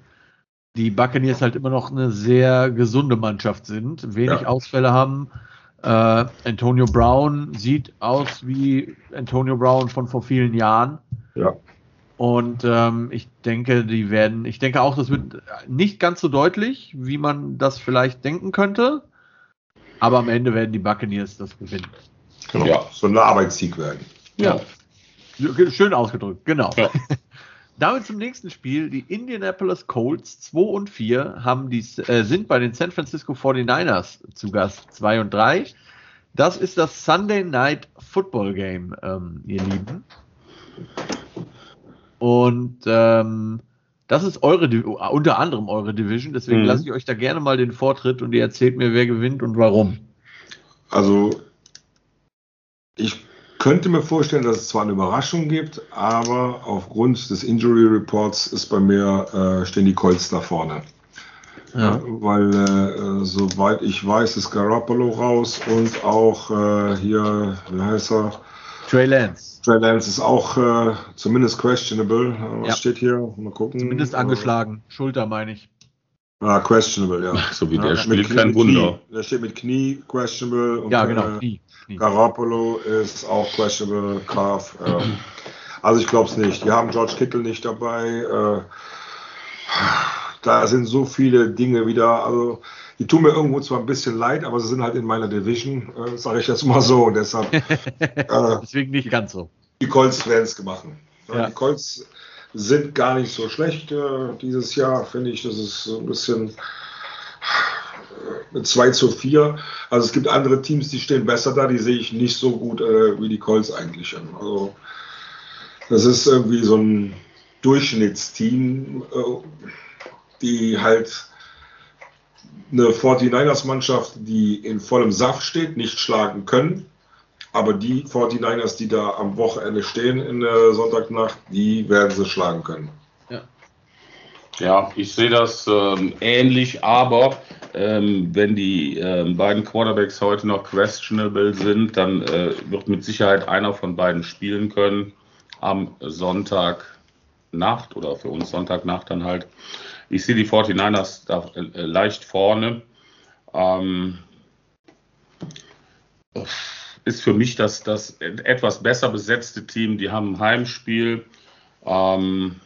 die Buccaneers halt immer noch eine sehr gesunde Mannschaft sind, wenig ja. Ausfälle haben. Äh, Antonio Brown sieht aus wie Antonio Brown von vor vielen Jahren. Ja. Und ähm, ich denke, die werden, ich denke auch, das wird nicht ganz so deutlich, wie man das vielleicht denken könnte. Aber am Ende werden die Buccaneers das gewinnen. Genau. Ja. So ein Arbeitssieg werden. Ja. ja. Schön ausgedrückt, genau. Ja. (laughs) Damit zum nächsten Spiel. Die Indianapolis Colts 2 und 4 haben die, äh, sind bei den San Francisco 49ers zu Gast 2 und 3. Das ist das Sunday Night Football Game, ähm, ihr Lieben. Und ähm, das ist eure, unter anderem eure Division. Deswegen mhm. lasse ich euch da gerne mal den Vortritt und ihr erzählt mir, wer gewinnt und warum. Also ich könnte mir vorstellen, dass es zwar eine Überraschung gibt, aber aufgrund des Injury Reports ist bei mir, äh, stehen die Colts da vorne. Ja. Weil, äh, soweit ich weiß, ist Garoppolo raus und auch äh, hier, wie heißt er? Trey Lance. Trey Lance ist auch äh, zumindest questionable. Was ja. steht hier? Mal gucken. Zumindest angeschlagen. Schulter meine ich. Ah, questionable, ja. (laughs) So wie ja, der spielt, kein Wunder. Der steht mit Knie, questionable. Und, ja, genau, äh, Knie. Knie. Garoppolo ist auch questionable, Calf. Äh, (clears throat) also ich glaube es nicht. Die haben George Kittle nicht dabei. Äh, da sind so viele Dinge wieder. Also die tun mir irgendwo zwar ein bisschen leid, aber sie sind halt in meiner Division, äh, sage ich jetzt mal so. Und deshalb. (laughs) Äh, Deswegen nicht ganz so. Die Colts-Fans gemacht. Ja. Die Colts sind gar nicht so schlecht äh, dieses Jahr, finde ich. Das ist so ein bisschen mit 2 zu 4. Also es gibt andere Teams, die stehen besser da, die sehe ich nicht so gut äh, wie die Colts eigentlich. Also das ist irgendwie so ein Durchschnittsteam, äh, die halt eine 49ers-Mannschaft, die in vollem Saft steht, nicht schlagen können. Aber die 49ers, die da am Wochenende stehen in der Sonntagnacht, die werden sie schlagen können. Ja, ja ich sehe das ähm, ähnlich, aber ähm, wenn die ähm, beiden Quarterbacks heute noch questionable sind, dann äh, wird mit Sicherheit einer von beiden spielen können am Sonntagnacht oder für uns Sonntagnacht dann halt. Ich sehe die 49ers da äh, leicht vorne. Ähm, ist für mich das, das etwas besser besetzte Team. Die haben ein Heimspiel. Ähm,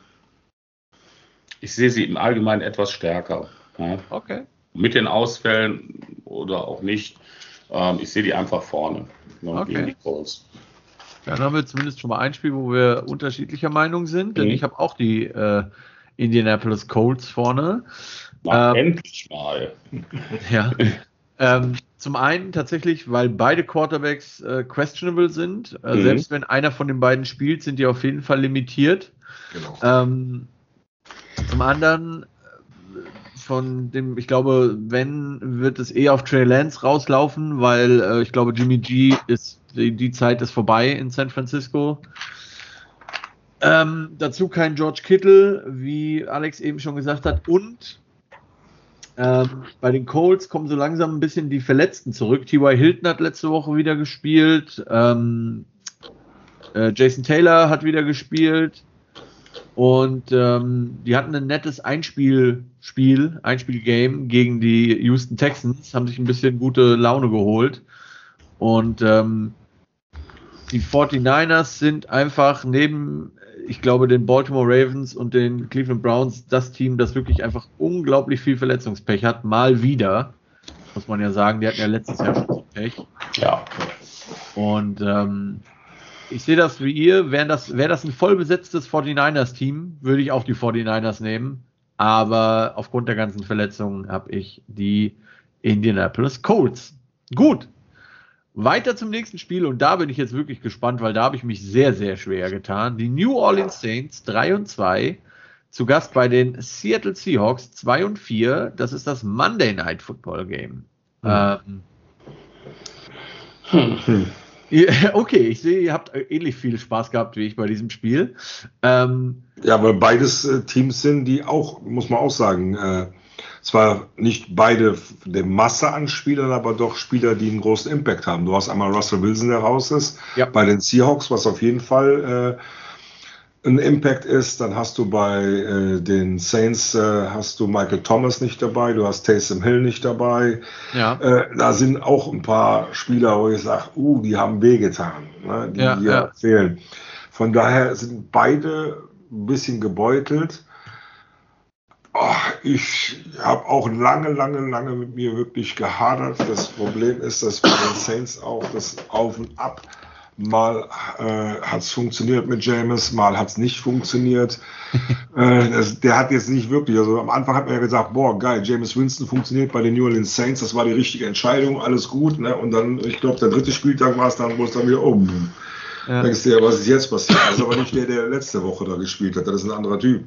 ich sehe sie im Allgemeinen etwas stärker. Ja. Okay. Mit den Ausfällen oder auch nicht. Ähm, ich sehe die einfach vorne okay. die Colts. Dann haben wir zumindest schon mal ein Spiel, wo wir unterschiedlicher Meinung sind, denn mhm. ich habe auch die äh, Indianapolis Colts vorne. Na, ähm, endlich mal. Ja. (laughs) ähm, zum einen tatsächlich, weil beide Quarterbacks äh, questionable sind. Äh, mhm. Selbst wenn einer von den beiden spielt, sind die auf jeden Fall limitiert. Genau. Ähm, zum anderen äh, von dem, ich glaube, wenn, wird es eh auf Trey Lance rauslaufen, weil äh, ich glaube, Jimmy G ist, die, die Zeit ist vorbei in San Francisco. Ähm, dazu kein George Kittle, wie Alex eben schon gesagt hat. Und ähm, bei den Colts kommen so langsam ein bisschen die Verletzten zurück. T.Y. Hilton hat letzte Woche wieder gespielt. Ähm, äh, Jason Taylor hat wieder gespielt. Und ähm, die hatten ein nettes Einspielspiel, Einspielgame gegen die Houston Texans, haben sich ein bisschen gute Laune geholt. Und ähm, die 49ers sind einfach neben ich glaube, den Baltimore Ravens und den Cleveland Browns das Team, das wirklich einfach unglaublich viel Verletzungspech hat. Mal wieder, muss man ja sagen. Die hatten ja letztes Jahr schon so Pech. Ja. Und ähm, ich sehe das wie ihr. Wäre das, wär das ein vollbesetztes 49ers-Team, würde ich auch die 49ers nehmen. Aber aufgrund der ganzen Verletzungen habe ich die Indianapolis Colts. Gut, weiter zum nächsten Spiel und da bin ich jetzt wirklich gespannt, weil da habe ich mich sehr, sehr schwer getan. Die New Orleans Saints 3 und 2 zu Gast bei den Seattle Seahawks 2 und 4. Das ist das Monday Night Football Game. Hm. Ähm, hm. Okay, ich sehe, ihr habt ähnlich viel Spaß gehabt wie ich bei diesem Spiel. Ähm, ja, weil beides äh, Teams sind, die auch, muss man auch sagen, äh, zwar nicht beide der Masse an Spielern, aber doch Spieler, die einen großen Impact haben. Du hast einmal Russell Wilson, der raus ist, ja. bei den Seahawks, was auf jeden Fall äh, ein Impact ist. Dann hast du bei äh, den Saints äh, hast du Michael Thomas nicht dabei, du hast Taysom Hill nicht dabei. Ja. Äh, da sind auch ein paar Spieler, wo ich sage, uh, die haben wehgetan, ne, die ja, ja. fehlen. Von daher sind beide ein bisschen gebeutelt. Oh, ich habe auch lange, lange, lange mit mir wirklich gehadert. Das Problem ist, dass bei den Saints auch das Auf und Ab mal äh, hat es funktioniert mit James, mal hat es nicht funktioniert. (laughs) äh, das, der hat jetzt nicht wirklich, also am Anfang hat man ja gesagt, boah, geil, James Winston funktioniert bei den New Orleans Saints, das war die richtige Entscheidung, alles gut. Ne? Und dann, ich glaube, der dritte Spieltag war es dann, wo es dann wieder, oh, ja. denkst du ja, was ist jetzt passiert? Das ist aber nicht der, der letzte Woche da gespielt hat, das ist ein anderer Typ.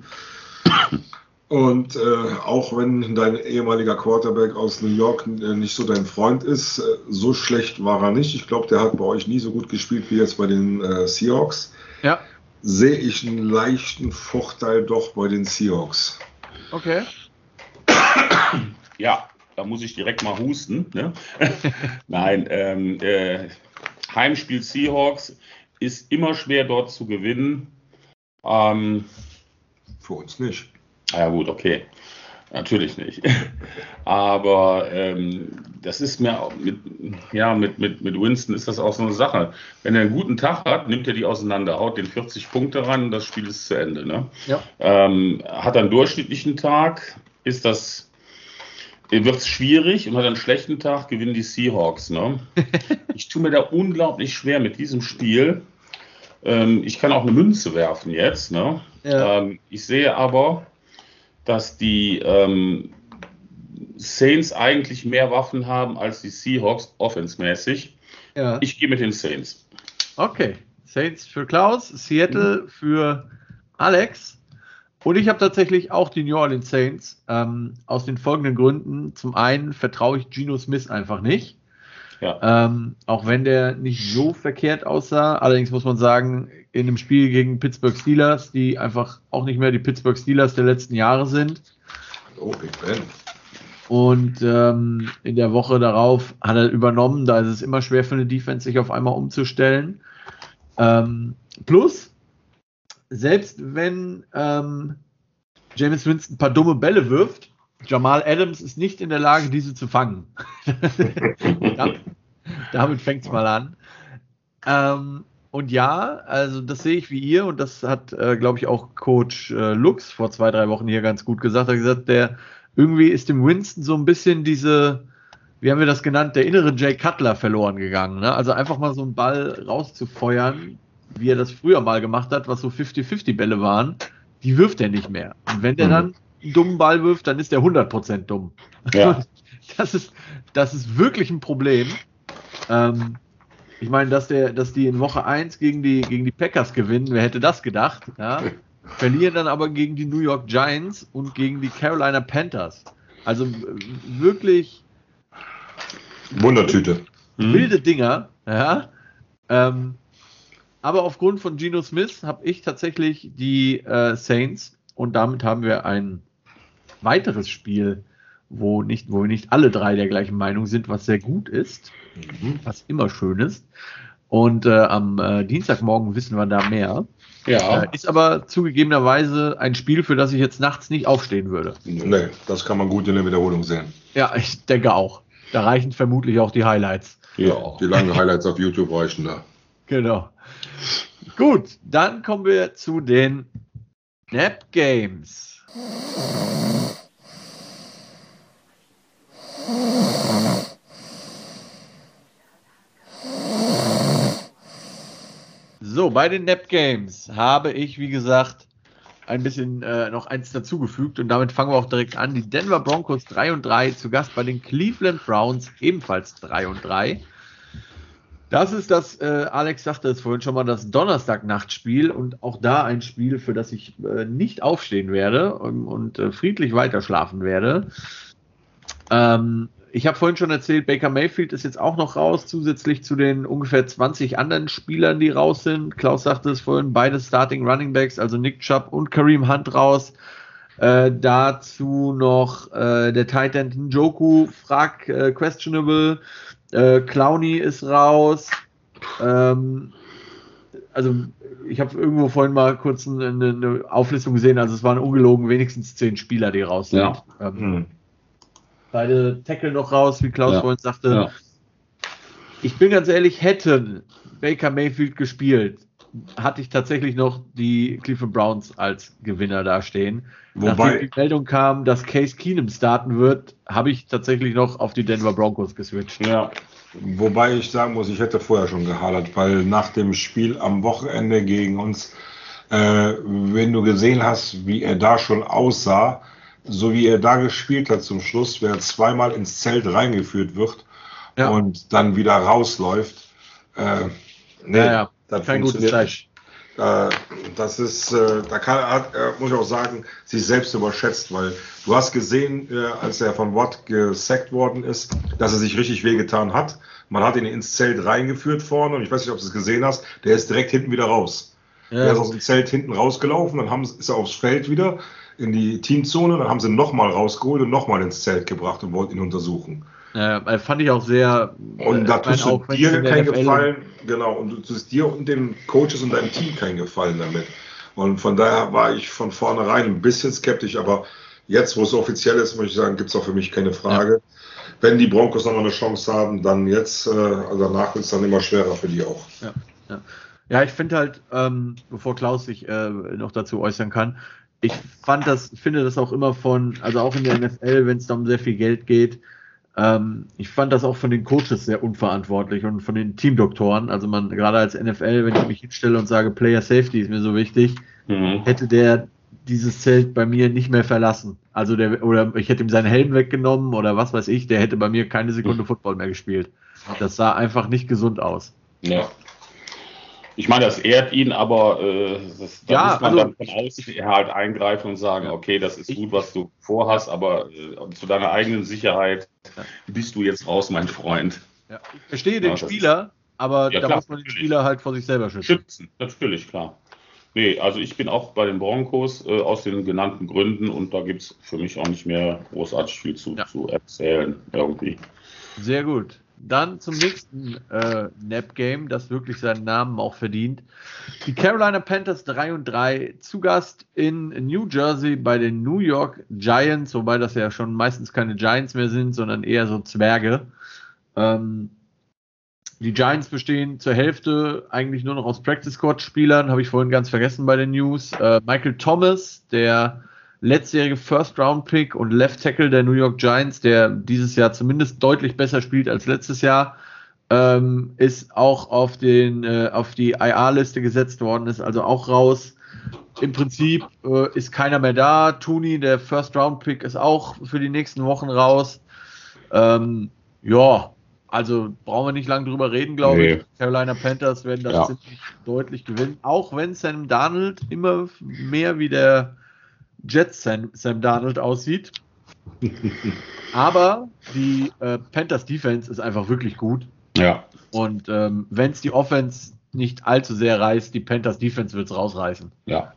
Und äh, auch wenn dein ehemaliger Quarterback aus New York äh, nicht so dein Freund ist, äh, so schlecht war er nicht. Ich glaube, der hat bei euch nie so gut gespielt wie jetzt bei den äh, Seahawks. Ja. Sehe ich einen leichten Vorteil doch bei den Seahawks. Okay. Ja, da muss ich direkt mal husten. Ne? (laughs) Nein, ähm, äh, Heimspiel Seahawks ist immer schwer dort zu gewinnen. Ähm, Für uns nicht. Ja gut, okay. Natürlich nicht. (laughs) Aber ähm, das ist mir mit, ja, mit, mit, mit Winston ist das auch so eine Sache. Wenn er einen guten Tag hat, nimmt er die auseinander, haut den 40 Punkte ran und das Spiel ist zu Ende. Ne? Ja. Ähm, hat er einen durchschnittlichen Tag, ist das wird es schwierig und hat einen schlechten Tag, gewinnen die Seahawks. Ne? (laughs) ich tue mir da unglaublich schwer mit diesem Spiel. Ähm, ich kann auch eine Münze werfen jetzt. Ne? Ja. Ähm, ich sehe aber, dass die ähm, Saints eigentlich mehr Waffen haben als die Seahawks offensmäßig. Ja. Ich gehe mit den Saints. Okay. Saints für Klaus, Seattle für Alex. Und ich habe tatsächlich auch die New Orleans Saints ähm, aus den folgenden Gründen. Zum einen vertraue ich Geno Smith einfach nicht. Ja. Ähm, auch wenn der nicht so verkehrt aussah. Allerdings muss man sagen, in einem Spiel gegen Pittsburgh Steelers, die einfach auch nicht mehr die Pittsburgh Steelers der letzten Jahre sind. Oh, Big Ben. Und ähm, in der Woche darauf hat er übernommen. Da ist es immer schwer für eine Defense, sich auf einmal umzustellen. Ähm, plus, selbst wenn ähm, James Winston ein paar dumme Bälle wirft, Jamal Adams ist nicht in der Lage, diese zu fangen. (laughs) damit damit fängt es mal an. Ähm, und ja, also das sehe ich wie ihr und das hat, äh, glaube ich, auch Coach äh, Lux vor zwei, drei Wochen hier ganz gut gesagt. Er hat gesagt, der irgendwie ist dem Winston so ein bisschen diese, wie haben wir das genannt, der innere Jay Cutler verloren gegangen. Ne? Also einfach mal so einen Ball rauszufeuern, wie er das früher mal gemacht hat, was so 50-50 Bälle waren, die wirft er nicht mehr. Und wenn der Mhm. dann einen dummen Ball wirft, dann ist der 100% dumm. Ja. Das ist, das ist wirklich ein Problem. Ähm, ich meine, dass, der, dass die in Woche 1 gegen die, gegen die Packers gewinnen, wer hätte das gedacht? Ja? Verlieren dann aber gegen die New York Giants und gegen die Carolina Panthers. Also wirklich Wundertüte. Hm? wilde Dinger. Ja? Ähm, aber aufgrund von Geno Smith habe ich tatsächlich die äh, Saints und damit haben wir ein weiteres Spiel, wo, nicht, wo wir nicht alle drei der gleichen Meinung sind, was sehr gut ist, Mhm. was immer schön ist. Und äh, am äh, Dienstagmorgen wissen wir da mehr. Ja. Äh, ist aber zugegebenerweise ein Spiel, für das ich jetzt nachts nicht aufstehen würde. Nee, das kann man gut in der Wiederholung sehen. Ja, ich denke auch. Da reichen vermutlich auch die Highlights. ja. Die langen Highlights auf YouTube reichen da. Genau. Gut, dann kommen wir zu den Nap Games. So, bei den Nap Games habe ich, wie gesagt, ein bisschen äh, noch eins dazugefügt und damit fangen wir auch direkt an. Die Denver Broncos 3 und 3 zu Gast bei den Cleveland Browns ebenfalls 3 und 3. Das ist das, äh, Alex sagte es vorhin schon mal, das Donnerstag-Nachtspiel und auch da ein Spiel, für das ich äh, nicht aufstehen werde und, und äh, friedlich weiterschlafen werde. Ähm, ich habe vorhin schon erzählt, Baker Mayfield ist jetzt auch noch raus, zusätzlich zu den ungefähr 20 anderen Spielern, die raus sind. Klaus sagte es vorhin, beide Starting Running Backs, also Nick Chubb und Kareem Hunt raus. Äh, dazu noch äh, der Titan Njoku, frag äh, questionable. Äh, Clowny ist raus. Ähm, also ich habe irgendwo vorhin mal kurz eine, eine Auflistung gesehen. Also es waren ungelogen wenigstens zehn Spieler, die raus sind. Ja. Ähm, Mhm. Beide Tackle noch raus, wie Klaus Ja. vorhin sagte. Ja. Ich bin ganz ehrlich, hätten Baker Mayfield gespielt, hatte ich tatsächlich noch die Cleveland Browns als Gewinner dastehen. Nachdem Wobei, die Meldung kam, dass Case Keenum starten wird, habe ich tatsächlich noch auf die Denver Broncos geswitcht. Ja. wobei ich sagen muss, ich hätte vorher schon gehadert, weil nach dem Spiel am Wochenende gegen uns, äh, wenn du gesehen hast, wie er da schon aussah, so wie er da gespielt hat zum Schluss, wer zweimal ins Zelt reingeführt wird Ja. und dann wieder rausläuft, äh, nee, Ja, ja. Das Kein funktioniert nicht. Äh, das ist, äh, da kann, hat, äh, muss ich auch sagen, sich selbst überschätzt, weil du hast gesehen, äh, als er von Watt gesackt worden ist, dass er sich richtig wehgetan hat. Man hat ihn ins Zelt reingeführt vorne und ich weiß nicht, ob du es gesehen hast, der ist direkt hinten wieder raus. Ja. Der ist aus dem Zelt hinten rausgelaufen, dann haben, ist er aufs Feld wieder in die Teamzone, dann haben sie ihn nochmal rausgeholt und nochmal ins Zelt gebracht und wollten ihn untersuchen. Ja, fand ich auch sehr. Und da tust du dir keinen Gefallen, genau, und du tust dir und den Coaches und deinem Team keinen Gefallen damit. Und von daher war ich von vornherein ein bisschen skeptisch, aber jetzt, wo es offiziell ist, muss ich sagen, gibt es auch für mich keine Frage. Ja. Wenn die Broncos nochmal eine Chance haben, dann jetzt, äh, also danach wird es dann immer schwerer für die auch. Ja, ja. ja ich finde halt, ähm, bevor Klaus sich äh, noch dazu äußern kann, ich fand das, finde das auch immer von, also auch in der NFL, wenn es da um sehr viel Geld geht, ähm, ich fand das auch von den Coaches sehr unverantwortlich und von den Teamdoktoren. Also man, gerade als NFL, wenn ich mich hinstelle und sage, Player Safety ist mir so wichtig, mhm. hätte der dieses Zelt bei mir nicht mehr verlassen. Also der, oder ich hätte ihm seinen Helm weggenommen oder was weiß ich, der hätte bei mir keine Sekunde mhm. Football mehr gespielt. Das sah einfach nicht gesund aus. Ja. Ich meine, das ehrt ihn, aber äh, das, da ja, muss man also, dann von außen halt eingreifen und sagen, okay, das ist gut, was du vorhast, aber äh, zu deiner eigenen Sicherheit bist du jetzt raus, mein Freund. Ja, ich verstehe den ja, Spieler, aber da klar, muss man den Spieler halt vor sich selber schützen. Schützen, natürlich, klar. Nee, also ich bin auch bei den Broncos äh, aus den genannten Gründen und da gibt es für mich auch nicht mehr großartig viel zu, zu erzählen irgendwie. Sehr gut. Dann zum nächsten äh, Nap-Game, das wirklich seinen Namen auch verdient. Die Carolina Panthers 3 und 3 zu Gast in New Jersey bei den New York Giants, wobei das ja schon meistens keine Giants mehr sind, sondern eher so Zwerge. Ähm, die Giants bestehen zur Hälfte eigentlich nur noch aus Practice Squad Spielern, habe ich vorhin ganz vergessen bei den News. Äh, Michael Thomas, der letztjährige First-Round-Pick und Left Tackle der New York Giants, der dieses Jahr zumindest deutlich besser spielt als letztes Jahr, ähm, ist auch auf, den, äh, auf die IR-Liste gesetzt worden, ist also auch raus. Im Prinzip äh, ist keiner mehr da. Tooney, der First-Round-Pick, ist auch für die nächsten Wochen raus. Ähm, ja, also brauchen wir nicht lange drüber reden, glaube nee. ich. Carolina Panthers werden das ja. ziemlich deutlich gewinnen, auch wenn Sam Darnold immer mehr wie der Jets Sam, Sam Darnold aussieht. Aber die äh, Panthers Defense ist einfach wirklich gut. Ja. Und ähm, wenn es die Offense nicht allzu sehr reißt, die Panthers Defense wird es rausreißen. Ja.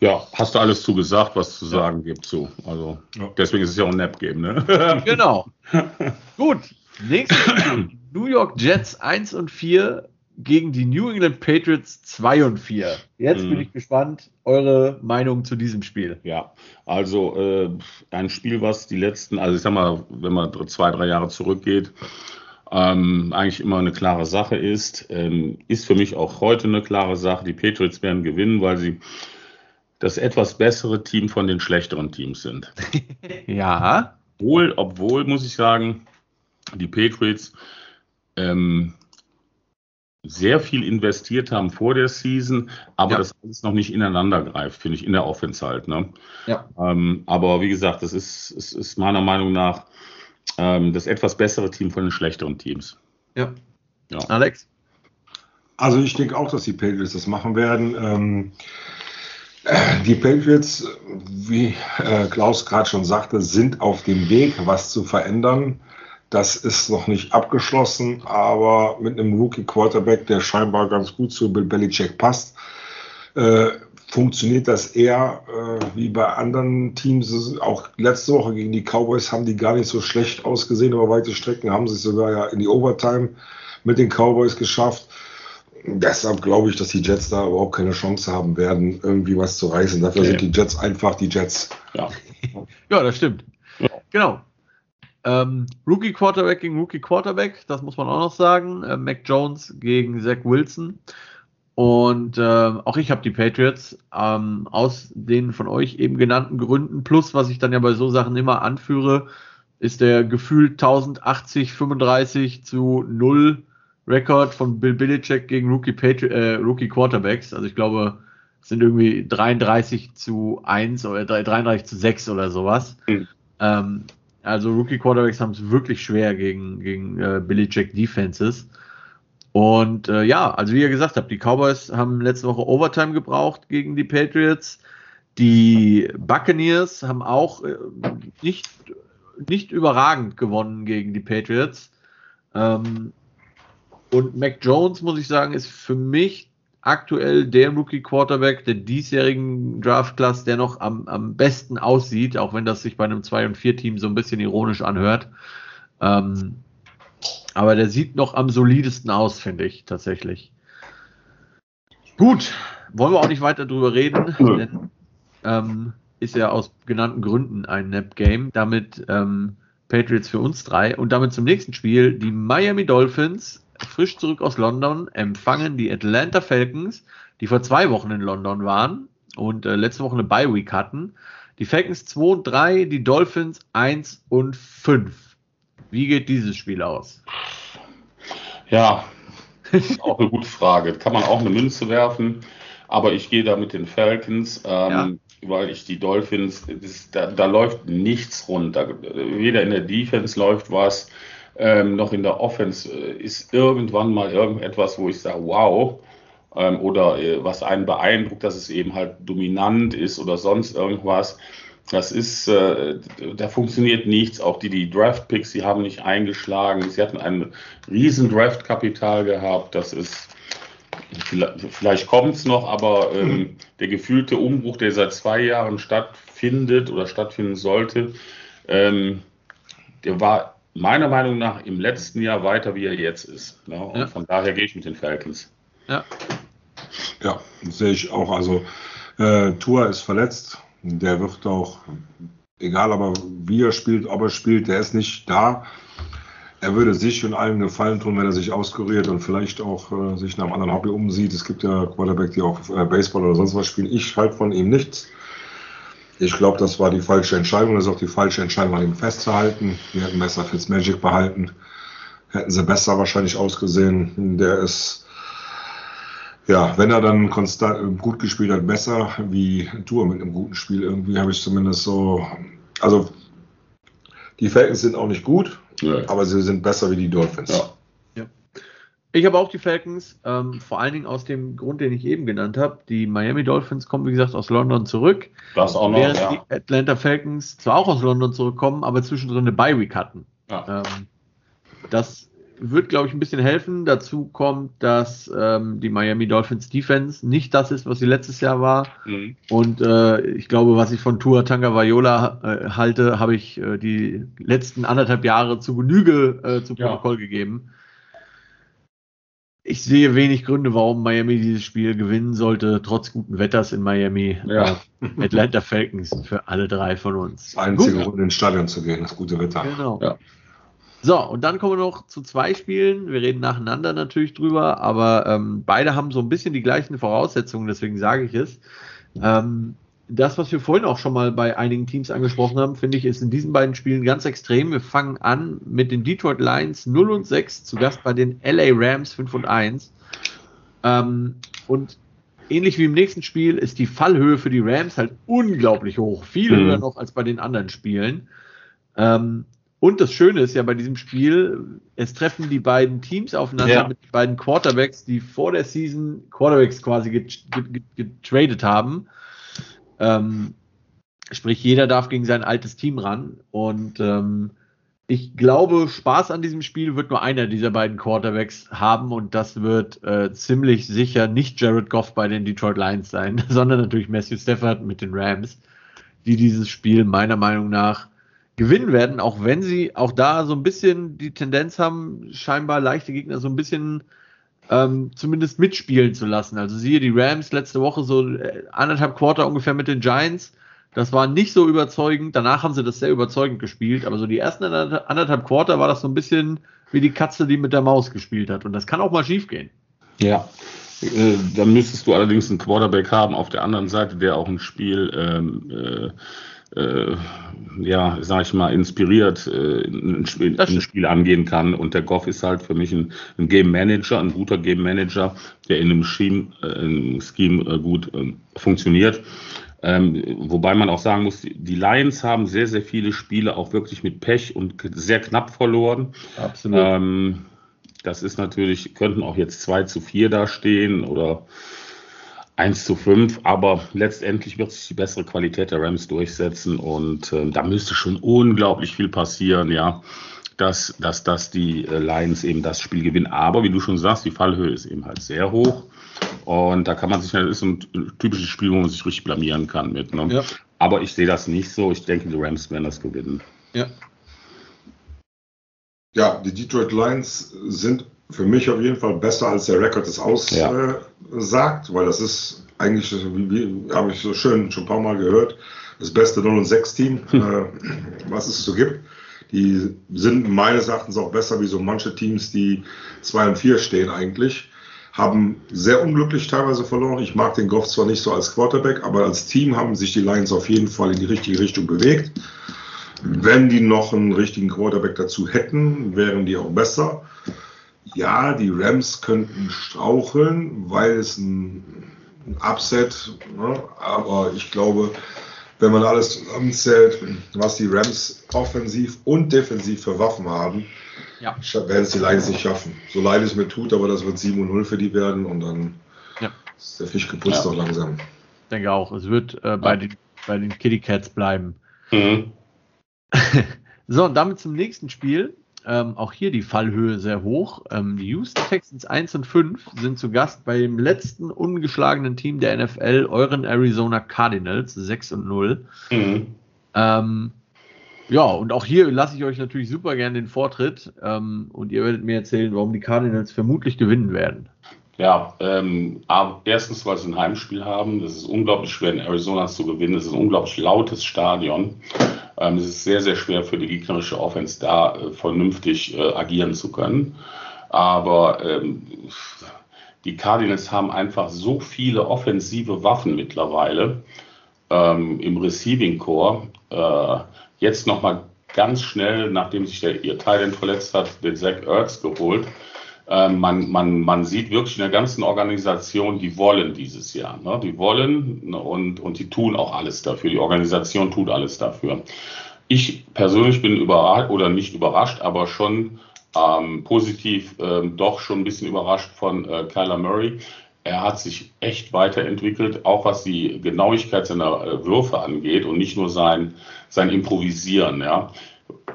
Ja, hast du alles zugesagt, was zu sagen gibt zu. Also ja. deswegen ist es ja auch ein Nap-Game, ne? (laughs) genau. (laughs) Gut. Nächstes. New York Jets 1 und 4 gegen die New England Patriots 2 und 4. Jetzt mhm. bin ich gespannt, eure Meinung zu diesem Spiel. Ja, also äh, ein Spiel, was die letzten, also ich sag mal, wenn man zwei, drei Jahre zurückgeht, ähm, eigentlich immer eine klare Sache ist, ähm, ist für mich auch heute eine klare Sache. Die Patriots werden gewinnen, weil sie das etwas bessere Team von den schlechteren Teams sind. (laughs) ja. Obwohl, obwohl, muss ich sagen, die Patriots ähm, sehr viel investiert haben vor der Season, aber ja. das alles noch nicht ineinander greift, finde ich, in der Offense halt. Ne? Ja. Ähm, aber wie gesagt, das ist, ist, ist meiner Meinung nach ähm, das etwas bessere Team von den schlechteren Teams. Ja. ja. Alex? Also ich denke auch, dass die Patriots das machen werden. Ähm, äh, die Patriots, wie äh, Klaus gerade schon sagte, sind auf dem Weg, was zu verändern. Das ist noch nicht abgeschlossen, aber mit einem Rookie Quarterback, der scheinbar ganz gut zu Bill Belichick passt, äh, funktioniert das eher äh, wie bei anderen Teams. Auch letzte Woche gegen die Cowboys haben die gar nicht so schlecht ausgesehen, aber weite Strecken haben sie sogar ja in die Overtime mit den Cowboys geschafft. Deshalb glaube ich, dass die Jets da überhaupt keine Chance haben werden, irgendwie was zu reißen. Dafür okay. sind die Jets einfach die Jets. Ja, (laughs) ja das stimmt. Ja. Genau. Ähm, Rookie Quarterback gegen Rookie Quarterback, das muss man auch noch sagen. Äh, Mac Jones gegen Zach Wilson. Und äh, auch ich habe die Patriots ähm, aus den von euch eben genannten Gründen. Plus, was ich dann ja bei so Sachen immer anführe, ist der gefühlt 1080, 35 zu 0 Rekord von Bill Belichick gegen Rookie, Patri äh, Rookie Quarterbacks. Also ich glaube, es sind irgendwie 33 zu 1 oder 33 zu 6 oder sowas. Mhm. Ähm, also Rookie Quarterbacks haben es wirklich schwer gegen, gegen äh, Billy Jack Defenses. Und äh, ja, also wie ihr gesagt habt, die Cowboys haben letzte Woche Overtime gebraucht gegen die Patriots. Die Buccaneers haben auch äh, nicht, nicht überragend gewonnen gegen die Patriots. Ähm, und Mac Jones, muss ich sagen, ist für mich aktuell der Rookie Quarterback der diesjährigen Draft Class, der noch am, am besten aussieht, auch wenn das sich bei einem 2 und 4 Team so ein bisschen ironisch anhört. Ähm, aber der sieht noch am solidesten aus, finde ich tatsächlich. Gut, wollen wir auch nicht weiter drüber reden, denn ähm, ist ja aus genannten Gründen ein Nap-Game. Damit ähm, Patriots für uns drei. Und damit zum nächsten Spiel. Die Miami Dolphins, frisch zurück aus London, empfangen die Atlanta Falcons, die vor zwei Wochen in London waren und äh, letzte Woche eine Bye-Week hatten. Die Falcons 2 und 3, die Dolphins 1 und 5. Wie geht dieses Spiel aus? Ja, das ist auch eine gute Frage. Kann man auch eine Münze werfen, aber ich gehe da mit den Falcons, ähm, ja. weil ich die Dolphins, das, da, da, läuft nichts runter. Weder in der Defense läuft was, ähm, noch in der Offense äh, ist irgendwann mal irgendetwas, wo ich sage, wow, ähm, oder äh, was einen beeindruckt, dass es eben halt dominant ist oder sonst irgendwas. Das ist, äh, da funktioniert nichts. Auch die, die Draft-Picks, die haben nicht eingeschlagen. Sie hatten ein riesen Draft-Kapital gehabt. Das ist, vielleicht kommt es noch, aber ähm, der gefühlte Umbruch, der seit zwei Jahren stattfindet oder stattfinden sollte, ähm, der war meiner Meinung nach im letzten Jahr weiter, wie er jetzt ist. Ne? Und ja. von daher gehe ich mit den Falcons. Ja. Ja, sehe ich auch. Also äh, Tour ist verletzt der wird auch, egal aber wie er spielt, ob er spielt, der ist nicht da. Er würde sich und allen Gefallen tun, wenn er sich auskuriert und vielleicht auch äh, sich nach einem anderen Hobby umsieht. Es gibt ja Quarterback, die auch äh, Baseball oder sonst was spielen. Ich halte von ihm nichts. Ich glaube, das war die falsche Entscheidung. Das ist auch die falsche Entscheidung, an ihm festzuhalten. Wir hätten besser Fitzmagic behalten. Hätten sie besser wahrscheinlich ausgesehen. Der ist ja, wenn er dann konstant gut gespielt hat, besser wie Tour mit einem guten Spiel. Irgendwie habe ich zumindest so. Also die Falcons sind auch nicht gut, nee. aber sie sind besser wie die Dolphins. Ja. Ich habe auch die Falcons, ähm, vor allen Dingen aus dem Grund, den ich eben genannt habe. Die Miami Dolphins kommen, wie gesagt, aus London zurück. Das auch noch, während ja. die Atlanta Falcons zwar auch aus London zurückkommen, aber zwischendrin eine Bye-Week hatten. Ja. Ähm, das wird, glaube ich, ein bisschen helfen. Dazu kommt, dass ähm, die Miami Dolphins Defense nicht das ist, was sie letztes Jahr war. Mhm. Und äh, ich glaube, was ich von Tua Tanga Viola äh, halte, habe ich äh, die letzten anderthalb Jahre zu Genüge äh, zu Protokoll ja. gegeben. Ich sehe wenig Gründe, warum Miami dieses Spiel gewinnen sollte, trotz guten Wetters in Miami. Ja. Äh, Atlanta Falcons für alle drei von uns. Das einzige Grund, ins Stadion zu gehen, das gute Wetter. Genau. Ja. So, und dann kommen wir noch zu zwei Spielen. Wir reden nacheinander natürlich drüber, aber ähm, beide haben so ein bisschen die gleichen Voraussetzungen, deswegen sage ich es. Ähm, das, was wir vorhin auch schon mal bei einigen Teams angesprochen haben, finde ich, ist in diesen beiden Spielen ganz extrem. Wir fangen an mit den Detroit Lions 0 und 6, zu Gast bei den LA Rams 5 und 1. Ähm, und ähnlich wie im nächsten Spiel ist die Fallhöhe für die Rams halt unglaublich hoch. Viel mhm. höher noch als bei den anderen Spielen. Ähm, und das Schöne ist ja bei diesem Spiel, es treffen die beiden Teams aufeinander ja. mit beiden Quarterbacks, die vor der Season Quarterbacks quasi getradet haben. Ähm, sprich, jeder darf gegen sein altes Team ran. Und ähm, ich glaube, Spaß an diesem Spiel wird nur einer dieser beiden Quarterbacks haben und das wird äh, ziemlich sicher nicht Jared Goff bei den Detroit Lions sein, (laughs) sondern natürlich Matthew Stafford mit den Rams, die dieses Spiel meiner Meinung nach gewinnen werden, auch wenn sie auch da so ein bisschen die Tendenz haben, scheinbar leichte Gegner so ein bisschen ähm, zumindest mitspielen zu lassen. Also siehe die Rams letzte Woche so äh, anderthalb Quarter ungefähr mit den Giants. Das war nicht so überzeugend. Danach haben sie das sehr überzeugend gespielt. Aber so die ersten anderthalb Quarter war das so ein bisschen wie die Katze, die mit der Maus gespielt hat. Und das kann auch mal schief gehen. Ja. Äh, dann müsstest du allerdings einen Quarterback haben auf der anderen Seite, der auch ein Spiel ähm, äh, äh, ja, sag ich mal, inspiriert äh, ein, Spiel, ein, Spiel, angehen kann. Und der Goff ist halt für mich ein, ein Game Manager, ein guter Game Manager, der in einem Scheme, äh, einem Scheme äh, gut äh, funktioniert. Ähm, wobei man auch sagen muss, die Lions haben sehr, sehr viele Spiele auch wirklich mit Pech und sehr knapp verloren. Absolut. Ähm, Das ist natürlich, könnten auch jetzt 2 zu 4 da stehen oder 1 zu 5, aber letztendlich wird sich die bessere Qualität der Rams durchsetzen und äh, da müsste schon unglaublich viel passieren, ja, dass, dass, dass die äh, Lions eben das Spiel gewinnen. Aber wie du schon sagst, die Fallhöhe ist eben halt sehr hoch und da kann man sich, das ist ein typisches Spiel, wo man sich richtig blamieren kann mit. Ne? Ja. Aber ich sehe das nicht so. Ich denke, die Rams werden das gewinnen. Ja. Ja, die Detroit Lions sind für mich auf jeden Fall besser, als der Rekord es aussagt, ja. äh, weil das ist eigentlich, habe ich so schön schon ein paar Mal gehört, das beste 0 und 6 Team, hm. äh, was es so gibt. Die sind meines Erachtens auch besser wie so manche Teams, die 2 und 4 stehen eigentlich. Haben sehr unglücklich teilweise verloren. Ich mag den Goff zwar nicht so als Quarterback, aber als Team haben sich die Lions auf jeden Fall in die richtige Richtung bewegt. Wenn die noch einen richtigen Quarterback dazu hätten, wären die auch besser ja, die Rams könnten straucheln, weil es ein, ein Upset, ne? aber ich glaube, wenn man alles zusammenzählt, was die Rams offensiv und defensiv für Waffen haben, ja. werden es die Lions nicht schaffen. So leid es mir tut, aber das wird 7 und 0 für die werden und dann ja. ist der Fisch geputzt ja. auch langsam. Ich denke auch, es wird äh, bei, den, bei den Kitty Cats bleiben. Mhm. (laughs) so, und damit zum nächsten Spiel. Ähm, auch hier die Fallhöhe sehr hoch. Ähm, die Houston Texans 1 und 5 sind zu Gast beim letzten ungeschlagenen Team der NFL, euren Arizona Cardinals, 6 und 0. Mhm. Ähm, ja, und auch hier lasse ich euch natürlich super gerne den Vortritt ähm, und ihr werdet mir erzählen, warum die Cardinals vermutlich gewinnen werden. Ja, ähm, erstens, weil sie ein Heimspiel haben. Das ist unglaublich schwer in Arizona zu gewinnen. Es ist ein unglaublich lautes Stadion. Ähm, es ist sehr, sehr schwer für die gegnerische Offense da äh, vernünftig äh, agieren zu können. Aber ähm, die Cardinals haben einfach so viele offensive Waffen mittlerweile ähm, im Receiving Core. Äh, jetzt nochmal ganz schnell, nachdem sich der, ihr Thailand verletzt hat, den Zach Ertz geholt. Ähm, man, man, man sieht wirklich in der ganzen Organisation, die wollen dieses Jahr. Ne? Die wollen ne, und, und die tun auch alles dafür. Die Organisation tut alles dafür. Ich persönlich bin überrascht oder nicht überrascht, aber schon ähm, positiv ähm, doch schon ein bisschen überrascht von äh, Kyler Murray. Er hat sich echt weiterentwickelt, auch was die Genauigkeit seiner äh, Würfe angeht und nicht nur sein, sein Improvisieren. Ja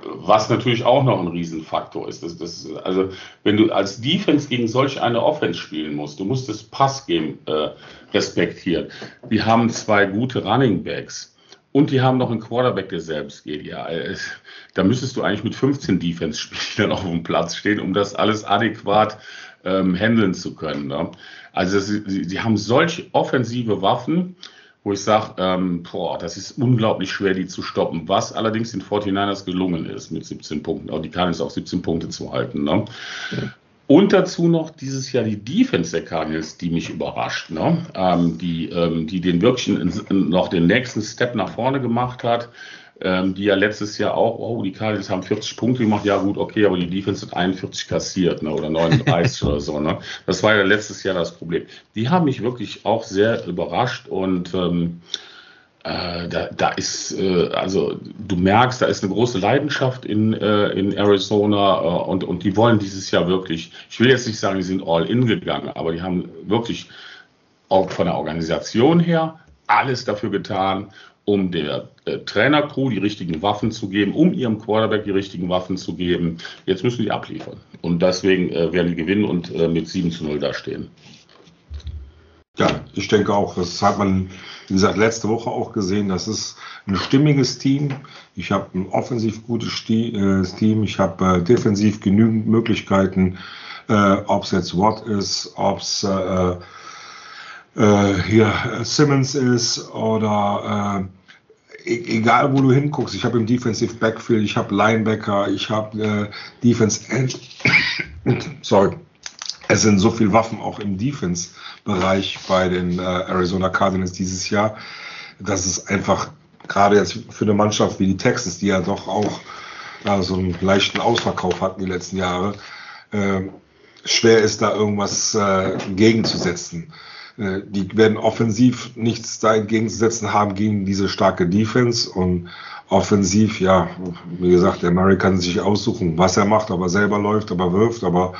was natürlich auch noch ein Riesenfaktor ist. Das, das, also, wenn du als Defense gegen solch eine Offense spielen musst, du musst das Passgame äh, respektieren. Die haben zwei gute Running Backs und die haben noch einen Quarterback, der selbst geht. Ja, äh, da müsstest du eigentlich mit 15 Defense-Spielern (laughs) auf dem Platz stehen, um das alles adäquat ähm, handeln zu können. Ne? Also, sie, sie haben solche offensive Waffen wo ich sage, ähm, boah, das ist unglaublich schwer, die zu stoppen. Was allerdings den 49ers gelungen ist mit 17 Punkten. Auch die Cardinals auf 17 Punkte zu halten. Ne? Ja. Und dazu noch dieses Jahr die Defense der Cardinals, die mich überrascht, ne? ähm, die, ähm, die den wirklich noch den nächsten Step nach vorne gemacht hat ähm, die ja letztes Jahr auch, oh, die Cardinals haben 40 Punkte gemacht, ja gut, okay, aber die Defense hat 41 kassiert, ne, oder 39 (laughs) oder so, ne. Das war ja letztes Jahr das Problem. Die haben mich wirklich auch sehr überrascht und ähm, äh, da, da ist, äh, also du merkst, da ist eine große Leidenschaft in, äh, in Arizona und, und die wollen dieses Jahr wirklich, ich will jetzt nicht sagen, die sind all in gegangen, aber die haben wirklich auch von der Organisation her alles dafür getan, um der äh, Trainercrew die richtigen Waffen zu geben, um ihrem Quarterback die richtigen Waffen zu geben. Jetzt müssen die abliefern. Und deswegen äh, werden die gewinnen und äh, mit 7 zu 0 dastehen. Ja, ich denke auch. Das hat man, wie gesagt, letzte Woche auch gesehen. Das ist ein stimmiges Team. Ich habe ein offensiv gutes äh, Team. Ich habe äh, defensiv genügend Möglichkeiten, äh, ob es jetzt Watt ist, ob es äh, äh, hier Simmons ist oder äh, e-, egal wo du hinguckst. Ich habe im Defensive Backfield, ich habe Linebacker, ich habe äh, Defense End. (coughs) Sorry. Es sind so viele Waffen auch im Defense-Bereich bei den äh, Arizona Cardinals dieses Jahr, dass es einfach gerade jetzt für eine Mannschaft wie die Texans, die ja doch auch äh, so einen leichten Ausverkauf hatten die letzten Jahre, äh, schwer ist, da irgendwas äh, gegenzusetzen. Äh, die werden offensiv nichts dagegen zu setzen haben gegen diese starke Defense und offensiv, ja, wie gesagt, der Murray kann sich aussuchen, was er macht, ob er selber läuft, ob er wirft, aber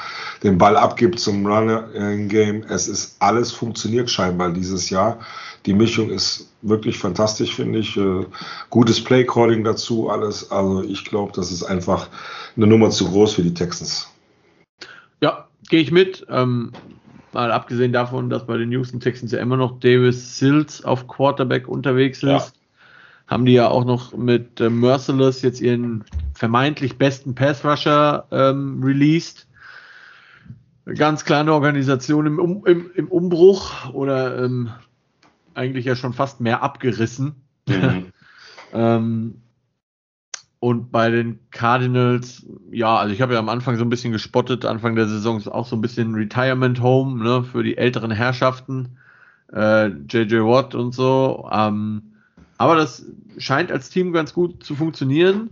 den Ball abgibt zum Runner-Game. Es ist alles funktioniert scheinbar dieses Jahr. Die Mischung ist wirklich fantastisch, finde ich. Äh, gutes Play-Calling dazu, alles. Also ich glaube, das ist einfach eine Nummer zu groß für die Texans. Ja, gehe ich mit. Ähm, mal abgesehen davon, dass bei den Houston Texans ja immer noch Davis Sills auf Quarterback unterwegs ist. Ja haben die ja auch noch mit äh, Merciless jetzt ihren vermeintlich besten Pass-Rusher ähm, released. ganz kleine Organisation im, um, im, im Umbruch oder ähm, eigentlich ja schon fast mehr abgerissen. Mhm. (laughs) ähm, und bei den Cardinals, ja, also ich habe ja am Anfang so ein bisschen gespottet, Anfang der Saison ist auch so ein bisschen Retirement Home ne, für die älteren Herrschaften, äh, JJ Watt und so. Ähm, aber das scheint als Team ganz gut zu funktionieren.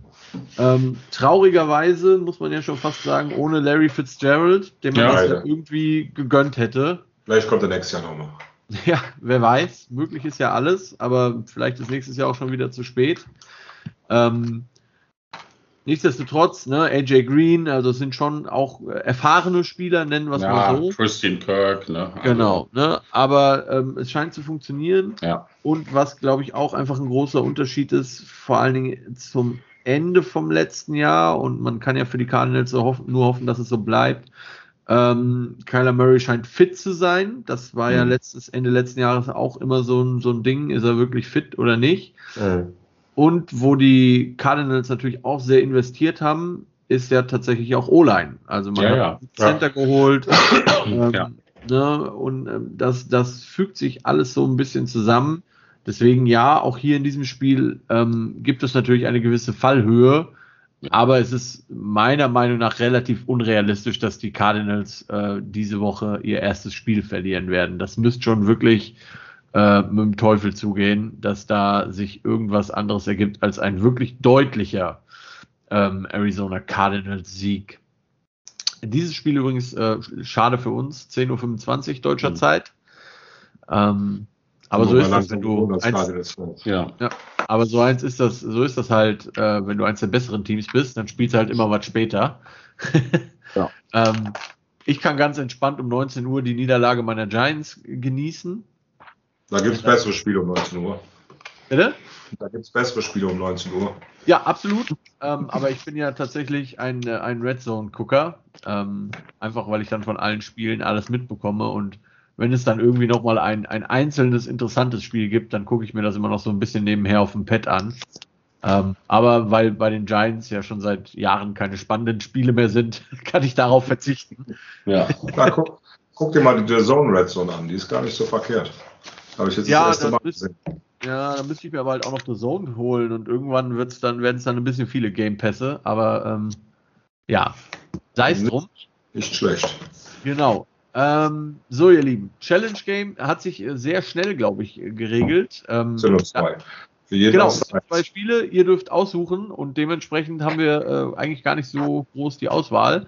Ähm, traurigerweise muss man ja schon fast sagen, ohne Larry Fitzgerald, dem man ja, das ja irgendwie gegönnt hätte. Vielleicht kommt er nächstes Jahr nochmal. (laughs) Ja, wer weiß. Möglich ist ja alles, aber vielleicht ist nächstes Jahr auch schon wieder zu spät. Ähm, Nichtsdestotrotz, ne, AJ Green, also es sind schon auch erfahrene Spieler, nennen wir es ja, mal so. Christian Kirk, ne? Also genau, ne? Aber ähm, es scheint zu funktionieren. Ja. Und was, glaube ich, auch einfach ein großer Unterschied ist, vor allen Dingen zum Ende vom letzten Jahr, und man kann ja für die Cardinals so hoffen, nur hoffen, dass es so bleibt. Ähm, Kyler Murray scheint fit zu sein. Das war mhm. ja letztes, Ende letzten Jahres auch immer so ein, so ein Ding. Ist er wirklich fit oder nicht? Mhm. Und wo die Cardinals natürlich auch sehr investiert haben, ist ja tatsächlich auch O-Line. Also man ja, hat ja. Center ja. geholt. (clears throat) ähm, ja. ne, und ähm, das, das fügt sich alles so ein bisschen zusammen. Deswegen ja, auch hier in diesem Spiel ähm, gibt es natürlich eine gewisse Fallhöhe. Aber es ist meiner Meinung nach relativ unrealistisch, dass die Cardinals äh, diese Woche ihr erstes Spiel verlieren werden. Das müsste schon wirklich äh, mit dem Teufel zugehen, dass da sich irgendwas anderes ergibt als ein wirklich deutlicher ähm, Arizona Cardinals Sieg. Dieses Spiel übrigens äh, schade für uns, 10.25 Uhr deutscher mhm. Zeit. Ähm, aber so ist das, wenn du eins, ja. ja. aber so eins ist das, so ist das halt, äh, wenn du eins der besseren Teams bist, dann spielst du halt immer was später. (laughs) ja. ähm, ich kann ganz entspannt um 19 Uhr die Niederlage meiner Giants genießen. Da gibt es bessere Spiele um 19 Uhr. Bitte? Da gibt es bessere Spiele um 19 Uhr. Ja, absolut. Ähm, aber ich bin ja tatsächlich ein, äh, ein Red Zone-Gucker. Ähm, einfach weil ich dann von allen Spielen alles mitbekomme. Und wenn es dann irgendwie nochmal ein, ein einzelnes interessantes Spiel gibt, dann gucke ich mir das immer noch so ein bisschen nebenher auf dem Pad an. Ähm, aber weil bei den Giants ja schon seit Jahren keine spannenden Spiele mehr sind, (laughs) kann ich darauf verzichten. Ja. Na, guck, guck, dir mal die Zone Red Zone an, die ist gar nicht so verkehrt. Habe ich jetzt ja, das erste Mal gesehen. Ja, dann müsste ich mir aber halt auch noch The Zone holen und irgendwann wird's dann, werden es dann ein bisschen viele Game Pässe, aber ähm, ja, sei es drum. Nicht schlecht. Genau. Ähm, so, ihr Lieben, Challenge Game hat sich äh, sehr schnell, glaube ich, geregelt. Ähm, sind nur zwei. Für jeden genau, zwei Spiele, ihr dürft aussuchen und dementsprechend haben wir äh, eigentlich gar nicht so groß die Auswahl.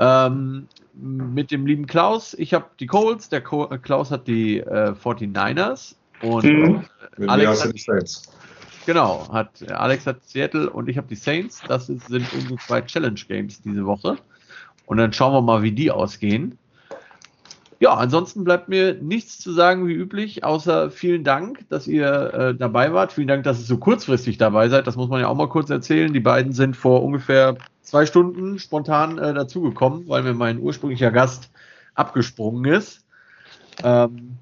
Ähm, mit dem lieben Klaus. Ich habe die Colts, der äh, Klaus hat die äh, 49ers und mhm. Alex hat die Saints. Genau, hat Alex hat Seattle und ich habe die Saints. Das sind unsere zwei Challenge Games diese Woche. Und dann schauen wir mal, wie die ausgehen. Ja, ansonsten bleibt mir nichts zu sagen wie üblich, außer vielen Dank, dass ihr äh, dabei wart. Vielen Dank, dass ihr so kurzfristig dabei seid. Das muss man ja auch mal kurz erzählen. Die beiden sind vor ungefähr zwei Stunden spontan äh, dazugekommen, weil mir mein ursprünglicher Gast abgesprungen ist. Ähm,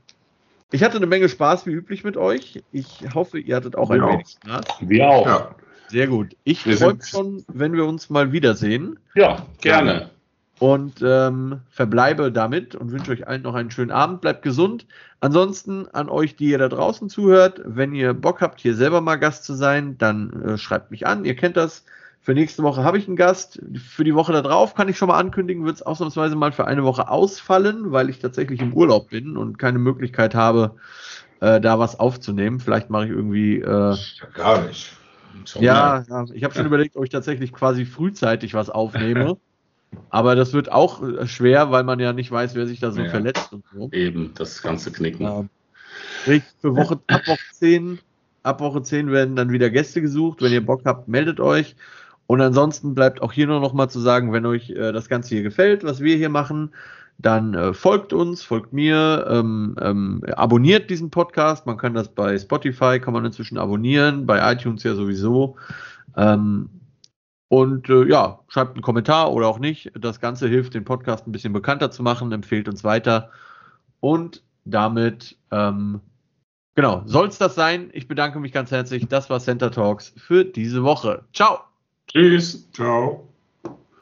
ich hatte eine Menge Spaß wie üblich mit euch. Ich hoffe, ihr hattet auch ein wenig Spaß. Wir auch. Ja. Sehr gut. Ich freue mich schon, wenn wir uns mal wiedersehen. Ja, gerne. Und ähm, verbleibe damit und wünsche euch allen noch einen schönen Abend. Bleibt gesund. Ansonsten an euch, die ihr da draußen zuhört, wenn ihr Bock habt, hier selber mal Gast zu sein, dann äh, schreibt mich an. Ihr kennt das. Für nächste Woche habe ich einen Gast. Für die Woche darauf kann ich schon mal ankündigen, wird es ausnahmsweise mal für eine Woche ausfallen, weil ich tatsächlich im Urlaub bin und keine Möglichkeit habe, äh, da was aufzunehmen. Vielleicht mache ich irgendwie. Äh, Gar nicht. Ja, ja, ich habe schon überlegt, ob ich tatsächlich quasi frühzeitig was aufnehme. (laughs) Aber das wird auch äh, schwer, weil man ja nicht weiß, wer sich da so ja, verletzt und so. Eben, das ganze Knicken. Ja. Für Woche, (laughs) ab Woche 10, ab Woche 10 werden dann wieder Gäste gesucht. Wenn ihr Bock habt, meldet euch. Und ansonsten bleibt auch hier nur noch mal zu sagen, wenn euch äh, das Ganze hier gefällt, was wir hier machen, dann äh, folgt uns, folgt mir, ähm, ähm, abonniert diesen Podcast. Man kann das bei Spotify, kann man inzwischen abonnieren, bei iTunes ja sowieso. Ähm, und äh, ja, schreibt einen Kommentar oder auch nicht. Das Ganze hilft, den Podcast ein bisschen bekannter zu machen, empfehlt uns weiter. Und damit, ähm, genau, soll es das sein. Ich bedanke mich ganz herzlich. Das war Center Talks für diese Woche. Ciao. Tschüss. Ciao.